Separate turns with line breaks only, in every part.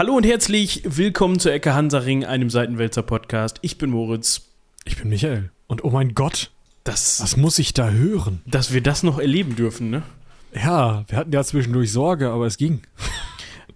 Hallo und herzlich willkommen zur Ecke Hansaring, einem Seitenwälzer Podcast. Ich bin Moritz.
Ich bin Michael. Und oh mein Gott,
Das,
was muss ich da hören?
dass wir das noch erleben dürfen, ne?
Ja, wir hatten ja zwischendurch Sorge, aber es ging.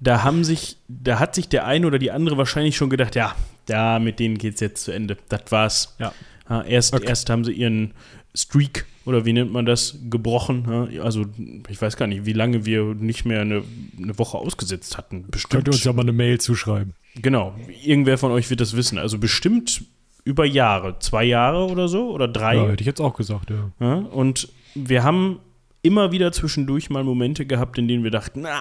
Da haben sich, da hat sich der eine oder die andere wahrscheinlich schon gedacht, ja, da mit denen geht's jetzt zu Ende. Das war's.
Ja.
Ja, erst,
Okay.
erst haben sie ihren Streak oder wie nennt man das gebrochen. Ja, also ich weiß gar nicht, wie lange wir nicht mehr eine, eine Woche ausgesetzt hatten. Bestimmt.
Könnt ihr uns ja mal eine Mail zuschreiben.
Genau. Irgendwer von euch wird das wissen. Also bestimmt über Jahre, zwei Jahre oder so oder drei.
Ja, hätte ich jetzt auch gesagt, ja.
Ja, und wir haben immer wieder zwischendurch mal Momente gehabt, in denen wir dachten, na,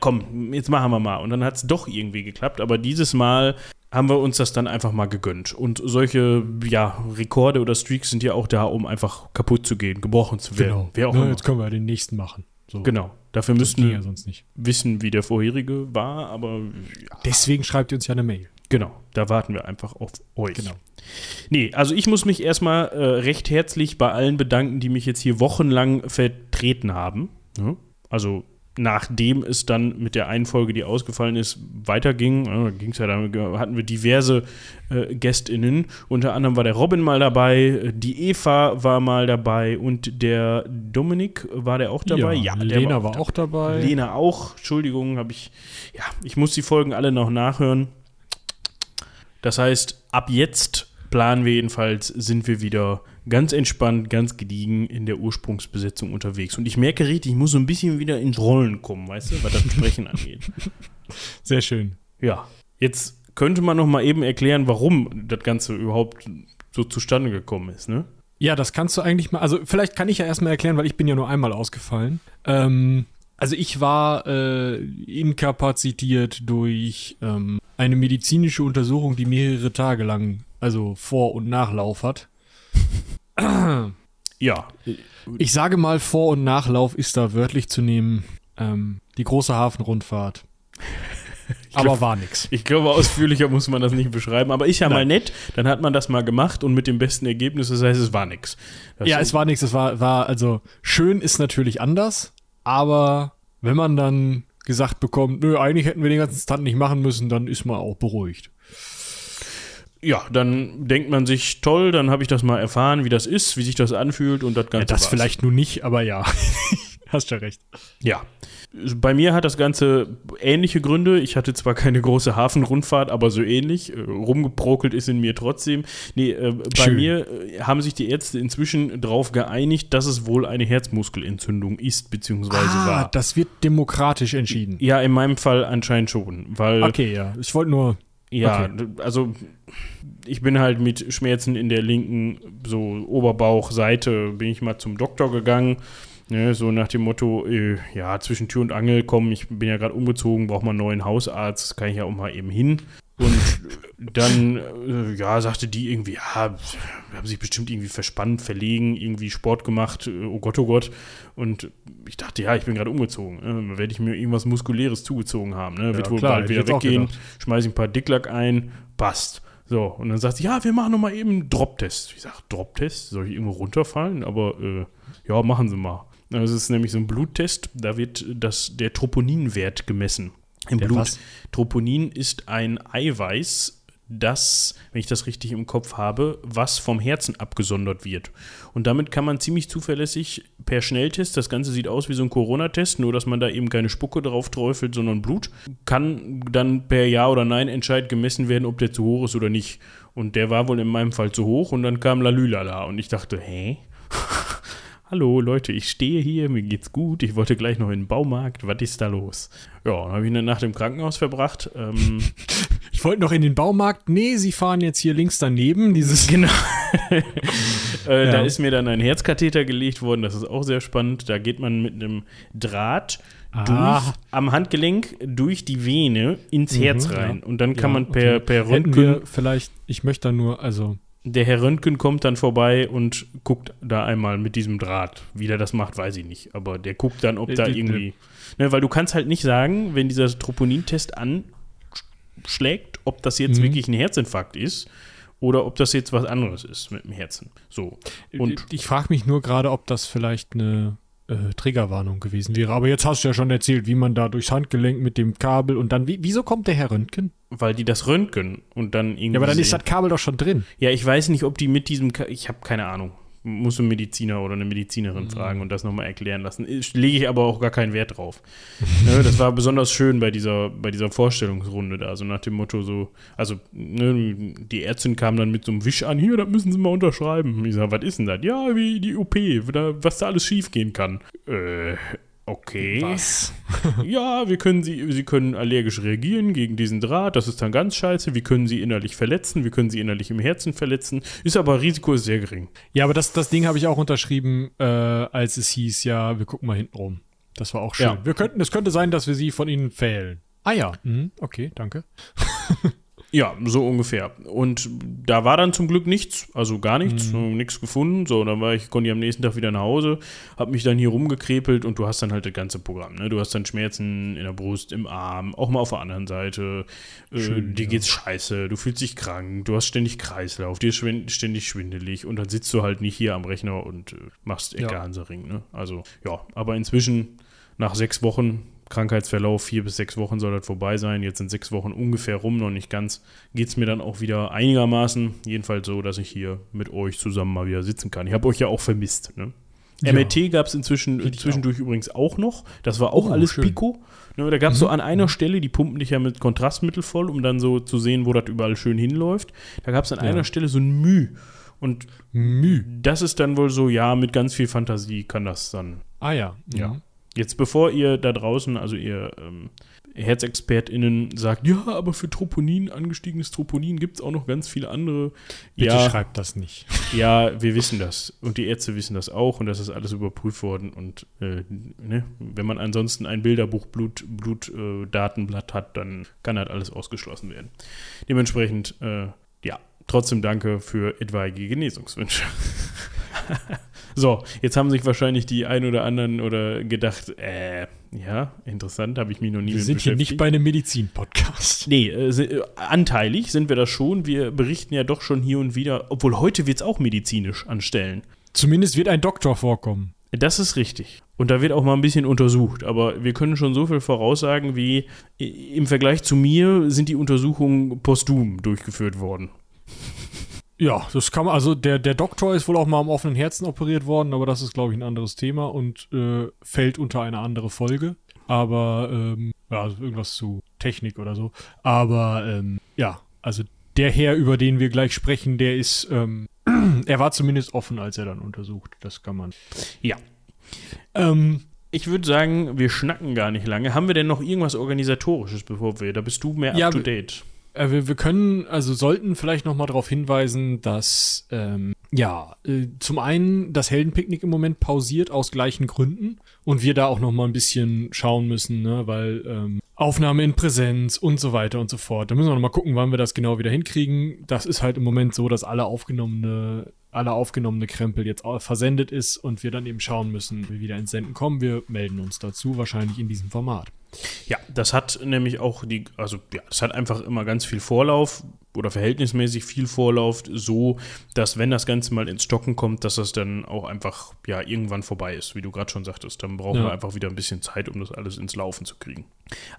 komm, jetzt machen wir mal. Und dann hat es doch irgendwie geklappt. Aber dieses Mal haben wir uns das dann einfach mal gegönnt. Und solche, ja, Rekorde oder Streaks sind ja auch da, um einfach kaputt zu gehen, gebrochen zu werden.
Genau.
Wer auch
Na,
immer.
jetzt können wir ja den nächsten machen. So.
Genau. Dafür müssten wir
ja sonst nicht.
wissen, wie der vorherige war, aber ja,
Deswegen schreibt ihr uns ja eine Mail.
genau, da warten wir einfach auf euch.
Genau.
Nee, also ich muss mich erstmal äh, recht herzlich bei allen bedanken, die mich jetzt hier wochenlang vertreten haben. Ja? Also nachdem es dann mit der einen Folge, die ausgefallen ist, weiterging, ja, da ging's ja dann, hatten wir diverse äh, GästInnen. Unter anderem war der Robin mal dabei, äh, die Eva war mal dabei und der Dominik war der auch dabei.
Ja,
der
Lena war auch dabei.
Lena auch, Entschuldigung, habe ich, ja, ich muss die Folgen alle noch nachhören. Das heißt, ab jetzt planen wir jedenfalls, sind wir wieder ganz entspannt, ganz gediegen in der Ursprungsbesetzung unterwegs. Und ich merke richtig, ich muss so ein bisschen wieder ins Rollen kommen, weißt du, was das Sprechen angeht.
Sehr schön.
Ja, jetzt könnte man noch mal eben erklären, warum das Ganze überhaupt so zustande gekommen ist, ne?
Ja, das kannst du eigentlich mal. Also, vielleicht kann ich ja erstmal erklären, weil ich bin ja nur einmal ausgefallen. Ähm, also, ich war äh, inkapazitiert durch ähm, eine medizinische Untersuchung, die mehrere Tage lang, also Vor- und Nachlauf hat.
Ja,
Ich sage mal, Vor- und Nachlauf ist da wörtlich zu nehmen. Ähm, die große Hafenrundfahrt. Aber
glaub-
war nix.
Ich glaube, ausführlicher muss man das nicht beschreiben, aber ist ja mal
Nein.
nett. Dann hat man das mal gemacht und mit dem besten Ergebnis, das heißt, es war nix. Das
Ja, es war nichts. Es war, war, also, schön ist natürlich anders, aber wenn man dann gesagt bekommt, nö, eigentlich hätten wir den ganzen Stunt nicht machen müssen, dann ist man auch beruhigt.
Ja, dann denkt man sich, toll, dann habe ich das mal erfahren, wie das ist, wie sich das anfühlt und das Ganze
Ja, das
war's.
vielleicht nur nicht, aber ja. Hast ja recht.
Ja. Bei mir hat das Ganze ähnliche Gründe. Ich hatte zwar keine große Hafenrundfahrt, aber so ähnlich. Äh, Rumgeprokelt ist in mir trotzdem. Nee, äh, bei
Schön.
mir äh, haben sich die Ärzte inzwischen darauf geeinigt, dass es wohl eine Herzmuskelentzündung ist, beziehungsweise
Ah,
war.
das wird demokratisch entschieden.
Ja, in meinem Fall anscheinend schon, weil
Okay, ja. Ich wollte nur.
Ja,
Okay.
also ich bin halt mit Schmerzen in der linken, so Oberbauchseite, bin ich mal zum Doktor gegangen. Ne, so nach dem Motto, äh, ja, zwischen Tür und Angel kommen, ich bin ja gerade umgezogen, brauche mal einen neuen Hausarzt, kann ich ja auch mal eben hin. Und dann, äh, ja, sagte die irgendwie, ja, haben sich bestimmt irgendwie verspannt, verlegen, irgendwie Sport gemacht, äh, oh Gott, oh Gott. Und ich dachte, ja, ich bin gerade umgezogen. Ne? Werde ich mir irgendwas Muskuläres zugezogen haben. Ne? Wird wohl
klar,
bald
ich
wieder weggehen, schmeiße ein paar Dicklack ein, passt. So, und dann sagt sie, ja, wir machen noch mal eben einen Drop-Test. Ich sage, Drop-Test? Soll ich irgendwo runterfallen? Aber äh, ja, machen Sie mal. Das ist nämlich so ein Bluttest, da wird das, der Troponinwert gemessen. Im
Der
Blut.
was?
Troponin ist ein Eiweiß, das, wenn ich das richtig im Kopf habe, was vom Herzen abgesondert wird. Und damit kann man ziemlich zuverlässig per Schnelltest, das Ganze sieht aus wie so ein Corona-Test, nur dass man da eben keine Spucke drauf träufelt, sondern Blut, kann dann per Ja oder Nein Entscheid gemessen werden, ob der zu hoch ist oder nicht. Und der war wohl in meinem Fall zu hoch und dann kam Lalülala und ich dachte, hä? Hallo Leute, ich stehe hier, mir geht's gut, ich wollte gleich noch in den Baumarkt, was ist da los? Ja, dann habe ich eine Nacht im Krankenhaus verbracht. Ähm,
Ich wollte noch in den Baumarkt. Nee, Sie fahren jetzt hier links daneben. Dieses.
genau. äh, Da
Ja.
ist mir dann ein Herzkatheter gelegt worden, das ist auch sehr spannend. Da geht man mit einem Draht
Ah.
durch, am Handgelenk durch die Vene ins Herz
Mhm,
rein.
ja.
Und dann kann
Ja,
man per,
okay.
per
Hätten
Röntgen,
wir vielleicht, ich möchte da nur, also.
Der Herr Röntgen kommt dann vorbei und guckt da einmal mit diesem Draht. Wie der das macht, weiß ich nicht. Aber der guckt dann, ob
Äh,
da irgendwie. Ne, weil du kannst halt nicht sagen, wenn dieser Troponintest anschlägt, ob das jetzt
Mhm.
wirklich ein Herzinfarkt ist oder ob das jetzt was anderes ist mit dem Herzen. So. Und
ich frage mich nur gerade, ob das vielleicht eine äh, Triggerwarnung gewesen wäre. Aber jetzt hast du ja schon erzählt, wie man da durchs Handgelenk mit dem Kabel und dann, wie, wieso kommt der Herr Röntgen?
Weil die das röntgen und dann irgendwie.
Ja, aber dann ist das Kabel doch schon drin.
Ja, ich weiß nicht, ob die mit diesem. Ka ich habe keine Ahnung. Muss ein Mediziner oder eine Medizinerin fragen und das nochmal erklären lassen. Lege ich aber auch gar keinen Wert drauf. ne, das war besonders schön bei dieser, bei dieser Vorstellungsrunde da. So nach dem Motto so, also ne, die Ärztin kam dann mit so einem Wisch an, hier, das müssen Sie mal unterschreiben. Ich sag, was ist denn das? Ja, wie die OP, was da alles schief gehen kann. Äh, okay.
Was?
Ja, wir können sie, sie können allergisch reagieren gegen diesen Draht, das ist dann ganz scheiße. Wir können sie innerlich verletzen, wir können sie innerlich im Herzen verletzen. Ist aber Risiko ist sehr gering.
Ja, aber das, das Ding habe ich auch unterschrieben, äh, als es hieß, ja, wir gucken mal hinten rum. Das war auch schön.
Ja.
Wir könnten, es könnte sein, dass wir sie von ihnen fehlen. Ah ja, mhm, okay, danke.
Ja, so ungefähr. Und da war dann zum Glück nichts, also gar nichts, so nichts gefunden. So, dann war ich, konnte ich am nächsten Tag wieder nach Hause, hab mich dann hier rumgekrepelt und du hast dann halt das ganze Programm. Ne? Du hast dann Schmerzen in der Brust, im Arm, auch mal auf der anderen Seite. Äh,
Schön,
dir
ja.
geht's scheiße, du fühlst dich krank, du hast ständig Kreislauf, dir ist ständig schwindelig und dann sitzt du halt nicht hier am Rechner und äh, machst Ecke
Ja.
Hansaring. Ne? Also ja, aber inzwischen nach sechs Wochen Krankheitsverlauf, vier bis sechs Wochen soll das vorbei sein. Jetzt sind sechs Wochen ungefähr rum, noch nicht ganz. Geht es mir dann auch wieder einigermaßen. Jedenfalls so, dass ich hier mit euch zusammen mal wieder sitzen kann. Ich habe euch ja auch vermisst. Ne?
Ja.
MRT gab es inzwischen
ich
zwischendurch übrigens auch noch. Das war auch
Oh,
alles
schön.
Pico. Ne, da gab es
Mhm.
so an einer Stelle, die pumpen dich ja mit Kontrastmittel voll, um dann so zu sehen, wo das überall schön hinläuft. Da gab es an
Ja.
einer Stelle so ein Müh. Und
Müh.
das ist dann wohl so, ja, mit ganz viel Fantasie kann das dann
Ah ja.
Ja. Jetzt bevor ihr da draußen, also ihr ähm, HerzexpertInnen sagt, ja, aber für Troponin, angestiegenes Troponin gibt es auch noch ganz viele andere.
Bitte
ja,
schreibt das nicht.
ja, wir wissen das. Und die Ärzte wissen das auch und das ist alles überprüft worden. Und äh, ne, wenn man ansonsten ein Bilderbuch Blut, Blut äh, Datenblatt hat, dann kann halt alles ausgeschlossen werden. Dementsprechend, äh, ja, trotzdem danke für etwaige Genesungswünsche. so, jetzt haben sich wahrscheinlich die ein oder anderen oder gedacht, äh, ja, interessant, habe ich mich noch nie
Wir
mit
sind hier nicht
beschäftigt.
bei einem Medizin-Podcast.
Nee, äh, anteilig sind wir das schon. Wir berichten ja doch schon hier und wieder, obwohl heute wird es auch medizinisch anstellen.
Zumindest wird ein Doktor vorkommen.
Das ist richtig. Und da wird auch mal ein bisschen untersucht. Aber wir können schon so viel voraussagen, wie im Vergleich zu mir sind die Untersuchungen posthum durchgeführt worden.
Ja, das kann man, also der, der Doktor ist wohl auch mal am offenen Herzen operiert worden, aber das ist, glaube ich, ein anderes Thema und äh, fällt unter eine andere Folge. Aber, ähm, ja, also irgendwas zu Technik oder so. Aber, ähm, ja, also der Herr, über den wir gleich sprechen, der ist, ähm, er war zumindest offen, als er dann untersucht. Das kann man.
Ja.
Ähm,
Ich würde sagen, wir schnacken gar nicht lange. Haben wir denn noch irgendwas Organisatorisches, bevor wir, da bist du mehr
Ja,
up to date.
Äh, wir, wir können, also sollten vielleicht noch mal darauf hinweisen, dass ähm, ja äh, zum einen das Heldenpicknick im Moment pausiert aus gleichen Gründen und wir da auch noch mal ein bisschen schauen müssen, ne, weil ähm, Aufnahme in Präsenz und so weiter und so fort. Da müssen wir noch mal gucken, wann wir das genau wieder hinkriegen. Das ist halt im Moment so, dass alle aufgenommene alle aufgenommene Krempel jetzt versendet ist und wir dann eben schauen müssen, wie wir wieder ins Senden kommen. Wir melden uns dazu, wahrscheinlich in diesem Format.
Ja, das hat nämlich auch die, also ja, das hat einfach immer ganz viel Vorlauf oder verhältnismäßig viel Vorlauf, so dass wenn das Ganze mal ins Stocken kommt, dass das dann auch einfach ja irgendwann vorbei ist, wie du gerade schon sagtest. Dann brauchen
Ja.
wir einfach wieder ein bisschen Zeit, um das alles ins Laufen zu kriegen.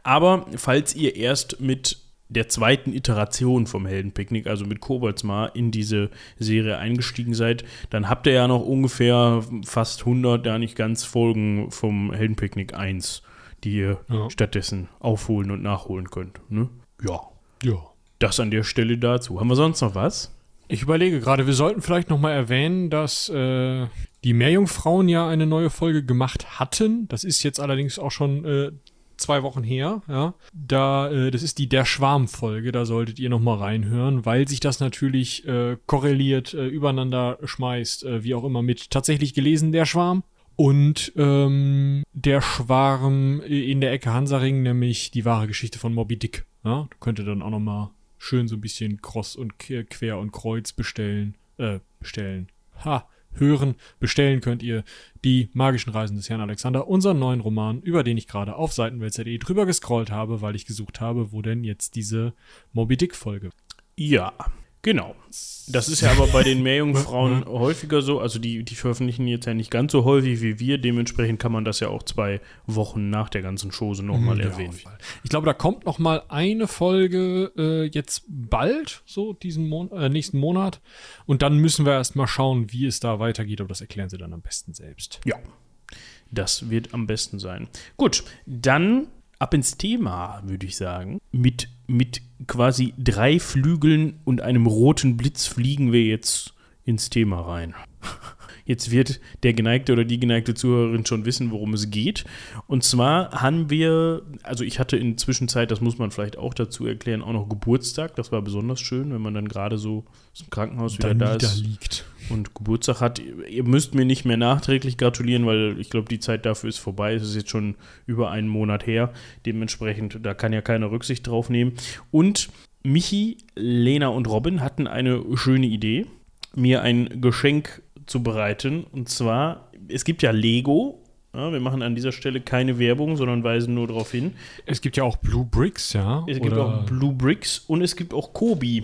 Aber falls ihr erst mit der zweiten Iteration vom Heldenpicknick, also mit Koboldsmar, in diese Serie eingestiegen seid, dann habt ihr ja noch ungefähr fast 100, ja nicht ganz Folgen vom Heldenpicknick 1, die ihr
Ja.
stattdessen aufholen und nachholen könnt. Ne? Ja,
Ja.
das an der Stelle dazu. Haben wir sonst noch was?
Ich überlege gerade, wir sollten vielleicht noch mal erwähnen, dass äh, die Meerjungfrauen ja eine neue Folge gemacht hatten. Das ist jetzt allerdings auch schon äh, zwei Wochen her. Ja, da äh, das ist die der Schwarm-Folge. Da solltet ihr noch mal reinhören, weil sich das natürlich äh, korreliert, äh, übereinander schmeißt, äh, wie auch immer mit tatsächlich gelesen der Schwarm. Und ähm, der Schwarm in der Ecke Hansaring, nämlich die wahre Geschichte von Moby Dick. Ja, da könnt ihr dann auch noch mal schön so ein bisschen Cross und Quer und Kreuz bestellen. Äh, bestellen. Ha, hören. Bestellen könnt ihr die magischen Reisen des Herrn Alexander, unseren neuen Roman, über den ich gerade auf Seitenwälzer.de drüber gescrollt habe, weil ich gesucht habe, wo denn jetzt diese Moby Dick-Folge.
Ja, genau. Das ist ja aber bei den Meerjungfrauen häufiger so. Also die, die veröffentlichen jetzt ja nicht ganz so häufig wie wir. Dementsprechend kann man das ja auch zwei Wochen nach der ganzen Chose nochmal
Ja,
erwähnen.
Ich glaube, da kommt noch mal eine Folge äh, jetzt bald, so diesen Mon äh, nächsten Monat. Und dann müssen wir erst mal schauen, wie es da weitergeht. Aber das erklären sie dann am besten selbst.
Ja, das wird am besten sein. Gut, dann ab ins Thema, würde ich sagen. Mit, mit quasi drei Flügeln und einem roten Blitz fliegen wir jetzt ins Thema rein. Jetzt wird der geneigte oder die geneigte Zuhörerin schon wissen, worum es geht. Und zwar haben wir, also ich hatte in Zwischenzeit, das muss man vielleicht auch dazu erklären, auch noch Geburtstag. Das war besonders schön, wenn man dann gerade so aus dem Krankenhaus wieder da ist
liegt.
und Geburtstag hat. Ihr müsst mir nicht mehr nachträglich gratulieren, weil ich glaube, die Zeit dafür ist vorbei. Es ist jetzt schon über einen Monat her. Dementsprechend, da kann ja keine Rücksicht drauf nehmen. Und Michi, Lena und Robin hatten eine schöne Idee, mir ein Geschenk zu bereiten. Und zwar, es gibt ja Lego. Ja, wir machen an dieser Stelle keine Werbung, sondern weisen nur darauf hin.
Es gibt ja auch Blue Bricks, ja.
Es gibt
oder-
auch Blue Bricks und es gibt auch Kobi.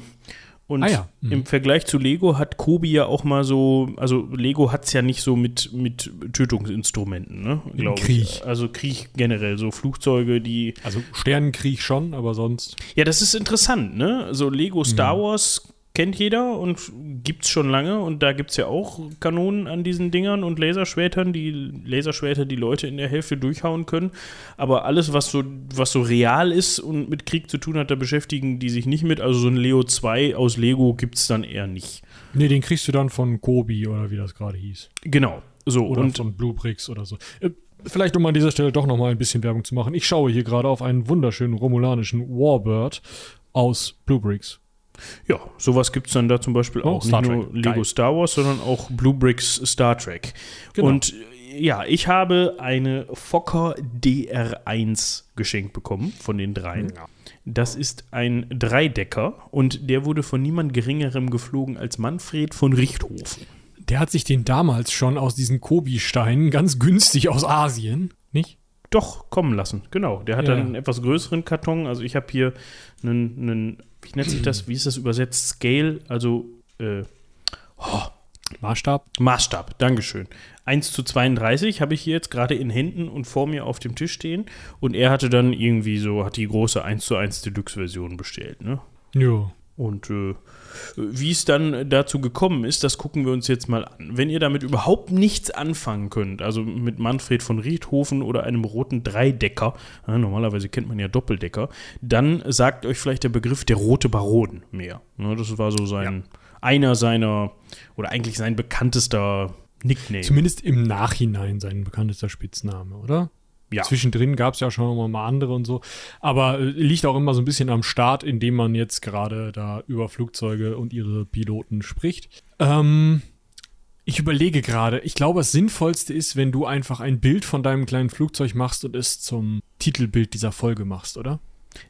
Und
Ah ja, mhm.
im Vergleich zu Lego hat Kobi ja auch mal so, also Lego hat es ja nicht so mit, mit Tötungsinstrumenten, ne?
Im
glaub
Krieg.
Ich. Also Krieg generell, so Flugzeuge, die.
Also Sternenkrieg schon, aber sonst.
Ja, das ist interessant, ne? Also Lego Star
Mhm.
Wars kennt jeder und gibt's schon lange und da gibt's ja auch Kanonen an diesen Dingern und Laserschwertern, die Laserschwerter, die Leute in der Hälfte durchhauen können. Aber alles, was so, was so real ist und mit Krieg zu tun hat, da beschäftigen die sich nicht mit. Also so ein Leo 2 aus Lego gibt's dann eher nicht.
Nee, den kriegst du dann von Kobi oder wie das gerade hieß.
Genau. So,
Oder
und
von Blue Bricks oder so. Äh, Vielleicht, um an dieser Stelle doch noch mal ein bisschen Werbung zu machen. Ich schaue hier gerade auf einen wunderschönen romulanischen Warbird aus Blue Bricks.
Ja, sowas gibt's dann da zum Beispiel
Oh,
auch.
Star
nicht nur. Lego
Geil.
Star Wars, sondern auch Blue Bricks Star Trek.
Genau.
Und äh, ja, ich habe eine Fokker DR1 geschenkt bekommen von den dreien. Das ist ein Dreidecker und der wurde von niemand Geringerem geflogen als Manfred von Richthofen.
Der hat sich den damals schon aus diesen Kobi-Steinen ganz günstig aus Asien, nicht?
Doch, kommen lassen, genau. Der hat
Ja,
dann
ja.
einen etwas größeren Karton. Also ich habe hier einen, einen, wie nennt sich das, wie ist das übersetzt? Scale, also äh,
Maßstab?
Maßstab, Dankeschön. 1 zu 32 habe ich hier jetzt gerade in Händen und vor mir auf dem Tisch stehen. Und er hatte dann irgendwie so, hat die große 1 zu 1 Deluxe-Version bestellt, ne?
Ja.
Und äh, wie es dann dazu gekommen ist, das gucken wir uns jetzt mal an. Wenn ihr damit überhaupt nichts anfangen könnt, also mit Manfred von Richthofen oder einem roten Dreidecker, ja, normalerweise kennt man ja Doppeldecker, dann sagt euch vielleicht der Begriff der rote Baron mehr. Ne, das war so sein, einer seiner, oder eigentlich sein bekanntester Nickname.
Zumindest im Nachhinein sein bekanntester Spitzname, oder?
Ja.
Zwischendrin gab es ja schon mal- mal andere und so. Aber äh, liegt auch immer so ein bisschen am Start, indem man jetzt gerade da über Flugzeuge und ihre Piloten spricht. Ähm, ich überlege gerade, ich glaube, das Sinnvollste ist, wenn du einfach ein Bild von deinem kleinen Flugzeug machst und es zum Titelbild dieser Folge machst, oder?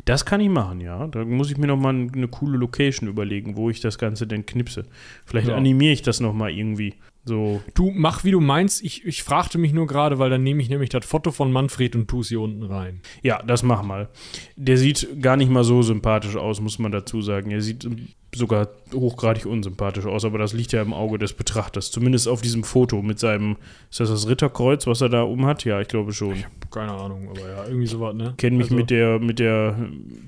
Das kann ich machen, ja. Da muss ich mir noch mal eine coole Location überlegen, wo ich das Ganze denn knipse. Vielleicht
Ja.
animiere ich das noch mal irgendwie. So,
Du mach, wie du meinst. Ich, ich fragte mich nur gerade, weil dann nehme ich nämlich das Foto von Manfred und tu es hier unten rein.
ja, das mach mal. Der sieht gar nicht mal so sympathisch aus, muss man dazu sagen. Er sieht ähm, sogar hochgradig unsympathisch aus, aber das liegt ja im Auge des Betrachters. Zumindest auf diesem Foto mit seinem, ist das das Ritterkreuz, was er da um hat? Ja, ich glaube schon.
Keine Ahnung, aber ja, irgendwie sowas, ne?
kenne mich
Also-
mit der mit der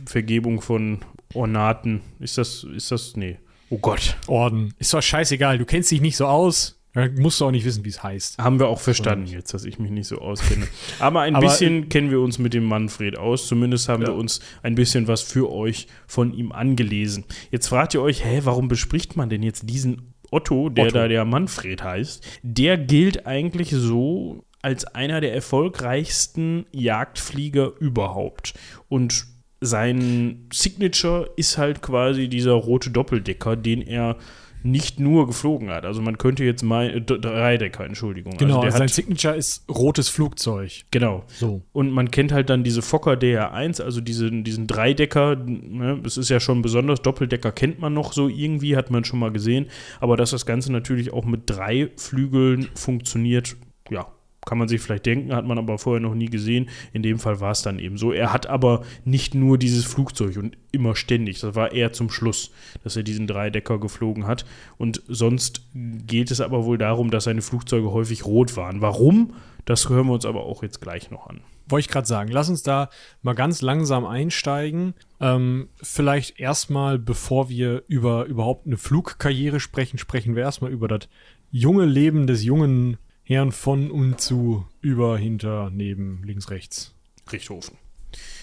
Vergebung von Ornaten. Ist das ist das nee. Oh Gott.
Orden. Ist doch scheißegal, du kennst dich nicht so aus. Musst du auch nicht wissen, wie es heißt.
Haben wir auch verstanden jetzt, dass ich mich nicht so auskenne. Aber ein
Aber-
bisschen kennen wir uns mit dem Manfred aus. Zumindest haben
Ja.
wir uns ein bisschen was für euch von ihm angelesen. Jetzt fragt ihr euch, hä, warum bespricht man denn jetzt diesen Otto, der
Otto.
da der Manfred heißt? Der gilt eigentlich so als einer der erfolgreichsten Jagdflieger überhaupt. Und sein Signature ist halt quasi dieser rote Doppeldecker, den er nicht nur geflogen hat. Also man könnte jetzt mal äh, Dreidecker, Entschuldigung.
Genau,
also der
sein Signature ist rotes Flugzeug.
genau.
So.
Und man kennt halt dann diese Fokker DR1, also diesen, diesen Dreidecker. Ne? Das ist ja schon besonders. Doppeldecker kennt man noch so irgendwie, hat man schon mal gesehen. Aber dass das Ganze natürlich auch mit drei Flügeln funktioniert, ja, kann man sich vielleicht denken, hat man aber vorher noch nie gesehen. In dem Fall war es dann eben so. Er hat aber nicht nur dieses Flugzeug und immer ständig. Das war eher zum Schluss, dass er diesen Dreidecker geflogen hat. Und sonst geht es aber wohl darum, dass seine Flugzeuge häufig rot waren. Warum? Das hören wir uns aber auch jetzt gleich noch an.
Wollte ich gerade sagen, lass uns da mal ganz langsam einsteigen. Ähm, vielleicht erstmal, bevor wir über überhaupt eine Flugkarriere sprechen, sprechen wir erstmal über das junge Leben des jungen Herrn von und zu, über, hinter, neben, links, rechts.
Richthofen.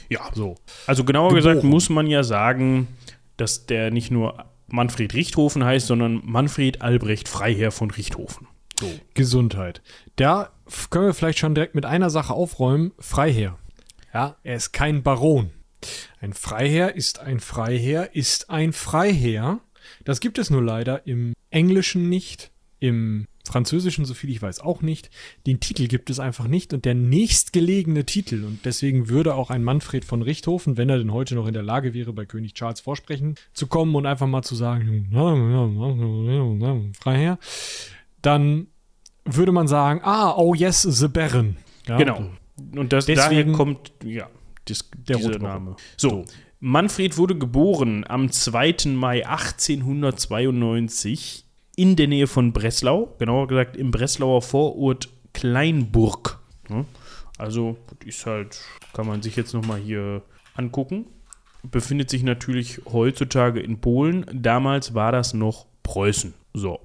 Ja, so. Also genauer Geboren. gesagt muss man ja sagen, dass der nicht nur Manfred Richthofen heißt, sondern Manfred Albrecht Freiherr von Richthofen.
So. Gesundheit. Da können wir vielleicht schon direkt mit einer Sache aufräumen. Freiherr. Ja, er ist kein Baron. Ein Freiherr ist ein Freiherr ist ein Freiherr. Das gibt es nur leider im Englischen nicht, im Französischen, soviel ich weiß, auch nicht. Den Titel gibt es einfach nicht und der nächstgelegene Titel. Und deswegen würde auch ein Manfred von Richthofen, wenn er denn heute noch in der Lage wäre, bei König Charles vorsprechen zu kommen und einfach mal zu sagen, Freiherr, dann würde man sagen, ah, oh yes, the Baron.
Ja, genau. Und das, Deswegen, kommt, ja, das, der dieser Name. So, so, Manfred wurde geboren am 2. Mai 1892 in der Nähe von Breslau, genauer gesagt im Breslauer Vorort Kleinburg. Also, ist halt, kann man sich jetzt nochmal hier angucken. Befindet sich natürlich heutzutage in Polen. Damals war das noch Preußen. So.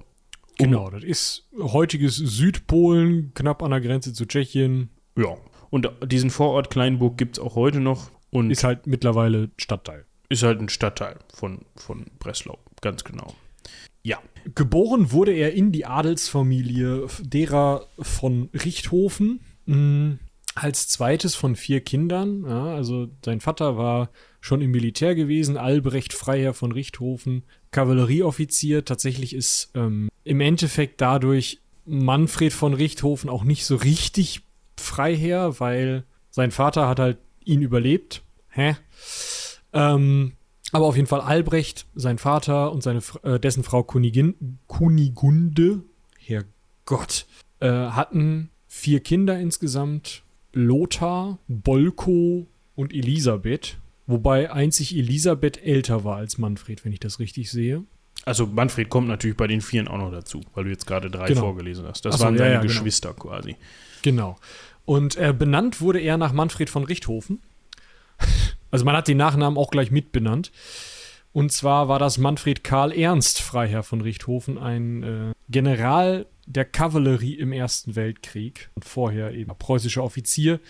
Genau, das ist heutiges Südpolen, knapp an der Grenze zu Tschechien.
Ja. Und diesen Vorort Kleinburg gibt es auch heute noch. Und
ist halt mittlerweile Stadtteil.
Ist halt ein Stadtteil von, von Breslau, ganz genau.
Geboren wurde er in die Adelsfamilie derer von Richthofen. Mh, als zweites von vier Kindern. Ja, also sein Vater war schon im Militär gewesen, Albrecht Freiherr von Richthofen, Kavallerieoffizier. Tatsächlich ist ähm, im Endeffekt dadurch Manfred von Richthofen auch nicht so richtig Freiherr, weil sein Vater hat halt ihn überlebt. Hä? Ähm, aber auf jeden Fall Albrecht, sein Vater und seine, äh, dessen Frau Kunigin, Kunigunde, Herrgott, äh, hatten vier Kinder insgesamt Lothar, Bolko und Elisabeth. Wobei einzig Elisabeth älter war als Manfred, wenn ich das richtig sehe.
Also Manfred kommt natürlich bei den Vieren auch noch dazu, weil du jetzt gerade drei genau. vorgelesen hast. Das so, waren seine ja, ja, genau. Geschwister genau. quasi.
Genau. Und äh, benannt wurde er nach Manfred von Richthofen. Also man hat den Nachnamen auch gleich mitbenannt. Und zwar war das Manfred Karl Ernst Freiherr von Richthofen, ein äh, General der Kavallerie im Ersten Weltkrieg und vorher eben preußischer Offizier,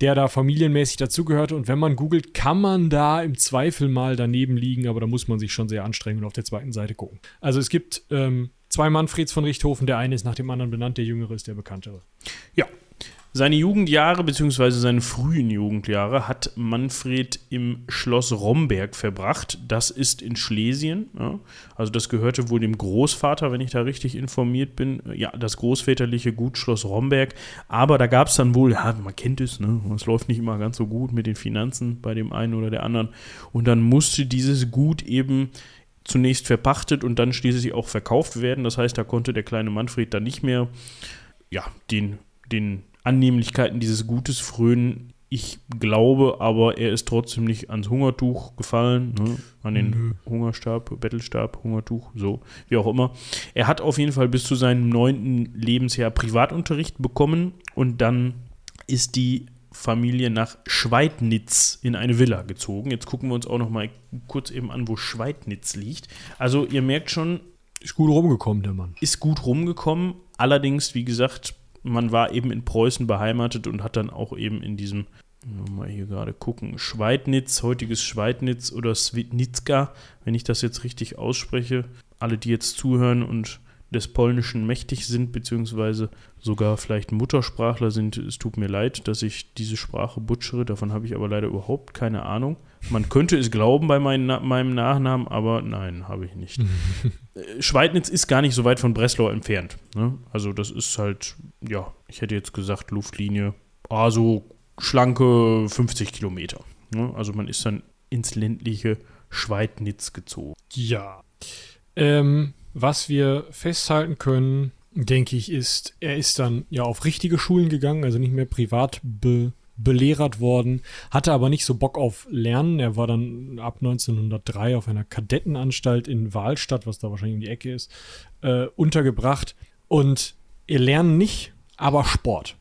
der da familienmäßig dazugehörte. Und wenn man googelt, kann man da im Zweifel mal daneben liegen, aber da muss man sich schon sehr anstrengen und auf der zweiten Seite gucken. Also es gibt ähm, zwei Manfreds von Richthofen, der eine ist nach dem anderen benannt, der jüngere ist der bekanntere.
Ja, seine Jugendjahre bzw. seine frühen Jugendjahre hat Manfred im Schloss Romberg verbracht. Das ist in Schlesien. Ja. Also das gehörte wohl dem Großvater, wenn ich da richtig informiert bin. Ja, das großväterliche Gut Schloss Romberg. Aber da gab es dann wohl, ja, man kennt es, ne? es läuft nicht immer ganz so gut mit den Finanzen bei dem einen oder der anderen. Und dann musste dieses Gut eben zunächst verpachtet und dann schließlich auch verkauft werden. Das heißt, da konnte der kleine Manfred dann nicht mehr ja, den, den Annehmlichkeiten dieses Gutes frönen. Ich glaube aber, er ist trotzdem nicht ans Hungertuch gefallen, ne? an den Nö. Hungerstab, Bettelstab, Hungertuch, so, wie auch immer. Er hat auf jeden Fall bis zu seinem neunten Lebensjahr Privatunterricht bekommen und dann ist die Familie nach Schweidnitz in eine Villa gezogen. Jetzt gucken wir uns auch noch mal kurz eben an, wo Schweidnitz liegt. Also ihr merkt schon,
ist gut rumgekommen, der Mann.
Ist gut rumgekommen. Allerdings, wie gesagt, man war eben in Preußen beheimatet und hat dann auch eben in diesem, mal hier gerade gucken, Schweidnitz, heutiges Schweidnitz oder Swidnicka, wenn ich das jetzt richtig ausspreche. Alle, die jetzt zuhören und des Polnischen mächtig sind, beziehungsweise sogar vielleicht Muttersprachler sind. Es tut mir leid, dass ich diese Sprache butschere, davon habe ich aber leider überhaupt keine Ahnung. Man könnte es glauben bei mein, meinem Nachnamen, aber nein, habe ich nicht. Äh, Schweidnitz ist gar nicht so weit von Breslau entfernt. Ne? Also das ist halt, ja, ich hätte jetzt gesagt Luftlinie, ah, so schlanke 50 Kilometer. Ne? Also man ist dann ins ländliche Schweidnitz gezogen.
Ja. Ähm, was wir festhalten können, denke ich, ist, er ist dann ja auf richtige Schulen gegangen, also nicht mehr privat be belehrert worden, hatte aber nicht so Bock auf Lernen. Er war dann ab 1903 auf einer Kadettenanstalt in Wahlstadt, was da wahrscheinlich um die Ecke ist, äh, untergebracht. Und er lernen nicht, aber Sport.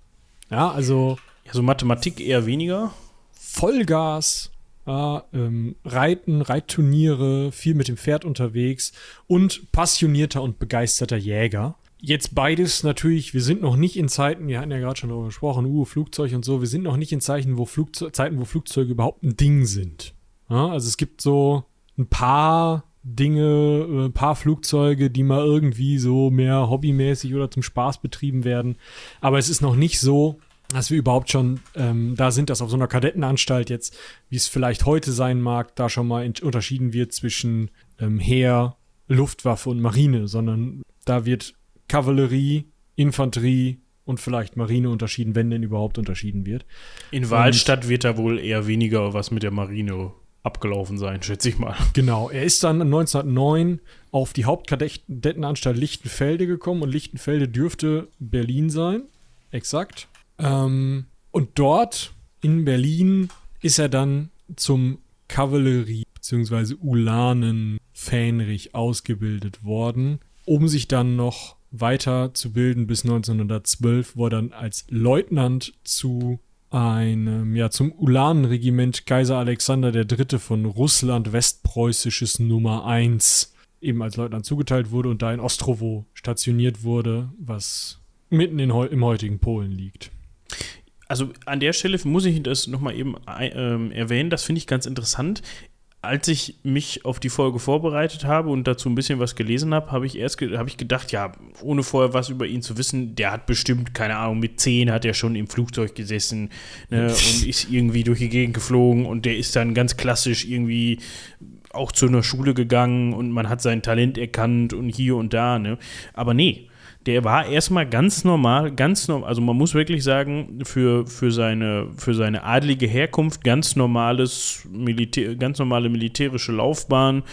Ja, also.
Also Mathematik eher weniger.
Vollgas, ja, ähm, Reiten, Reitturniere, viel mit dem Pferd unterwegs und passionierter und begeisterter Jäger. Jetzt beides natürlich, wir sind noch nicht in Zeiten, wir hatten ja gerade schon darüber gesprochen, uh, Flugzeug und so, wir sind noch nicht in Zeiten, wo Flugzeug, Zeiten, wo Flugzeuge überhaupt ein Ding sind. Ja, also es gibt so ein paar Dinge, ein äh, paar Flugzeuge, die mal irgendwie so mehr hobbymäßig oder zum Spaß betrieben werden. Aber es ist noch nicht so, dass wir überhaupt schon ähm, da sind, dass auf so einer Kadettenanstalt jetzt, wie es vielleicht heute sein mag, da schon mal unterschieden wird zwischen ähm, Heer, Luftwaffe und Marine, sondern da wird Kavallerie, Infanterie und vielleicht Marine unterschieden, wenn denn überhaupt unterschieden wird.
In Wahlstadt wird da wohl eher weniger was mit der Marine abgelaufen sein, schätze ich mal.
Genau, er ist dann 1909 auf die Hauptkadettenanstalt Lichtenfelde gekommen und Lichtenfelde dürfte Berlin sein, exakt. Ähm, und dort in Berlin ist er dann zum Kavallerie- bzw. Ulanen Fähnrich ausgebildet worden, um sich dann noch weiter zu bilden bis 1912, wo er dann als Leutnant zu einem, ja, zum Ulanenregiment Kaiser Alexander III. von Russland Westpreußisches Nummer 1 eben als Leutnant zugeteilt wurde und da in Ostrowo stationiert wurde, was mitten in, im heutigen Polen liegt.
Also an der Stelle muss ich das nochmal eben äh, erwähnen, das finde ich ganz interessant als ich mich auf die Folge vorbereitet habe und dazu ein bisschen was gelesen habe, habe ich erst ge hab ich gedacht, ja, ohne vorher was über ihn zu wissen, der hat bestimmt, keine Ahnung, mit zehn hat er schon im Flugzeug gesessen ne, und ist irgendwie durch die Gegend geflogen und der ist dann ganz klassisch irgendwie auch zu einer Schule gegangen und man hat sein Talent erkannt und hier und da, ne? Aber nee, der war erstmal ganz normal, ganz normal, also man muss wirklich sagen, für, für, seine, für seine adlige Herkunft ganz normales Militär, ganz normale militärische Laufbahn,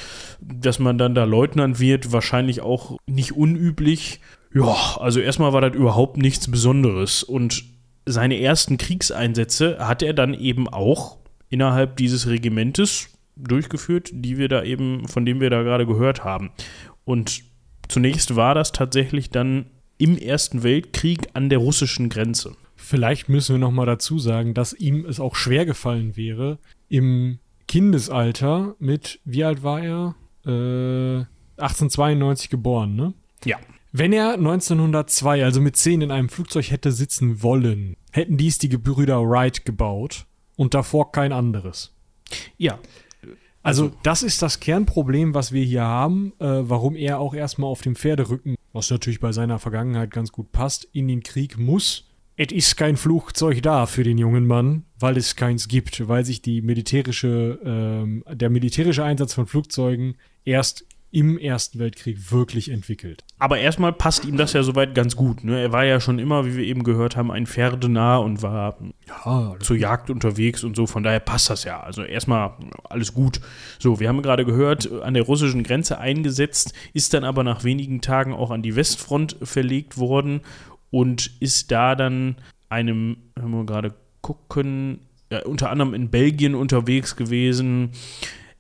dass man dann da Leutnant wird, wahrscheinlich auch nicht unüblich. Ja, also erstmal war das überhaupt nichts Besonderes und seine ersten Kriegseinsätze hat er dann eben auch innerhalb dieses Regimentes durchgeführt, die wir da eben, von dem wir da gerade gehört haben. Und Zunächst war das tatsächlich dann im Ersten Weltkrieg an der russischen Grenze.
Vielleicht müssen wir noch mal dazu sagen, dass ihm es auch schwer gefallen wäre, im Kindesalter mit, wie alt war er? Äh, 1892 geboren, ne?
Ja.
Wenn er 1902, also mit 10 in einem Flugzeug hätte sitzen wollen, hätten dies die Gebrüder Wright gebaut und davor kein anderes.
Ja.
Also, also, das ist das Kernproblem, was wir hier haben, äh, warum er auch erstmal auf dem Pferderücken, was natürlich bei seiner Vergangenheit ganz gut passt, in den Krieg muss. Es ist kein Flugzeug da für den jungen Mann, weil es keins gibt, weil sich die militärische, ähm, der militärische Einsatz von Flugzeugen erst im Ersten Weltkrieg wirklich entwickelt.
Aber erstmal passt ihm das ja soweit ganz gut. Ne? Er war ja schon immer, wie wir eben gehört haben, ein Pferdenah und war ja, zur Jagd unterwegs und so. Von daher passt das ja. Also erstmal alles gut. So, wir haben gerade gehört, an der russischen Grenze eingesetzt, ist dann aber nach wenigen Tagen auch an die Westfront verlegt worden und ist da dann einem, wenn wir gerade gucken, ja, unter anderem in Belgien unterwegs gewesen.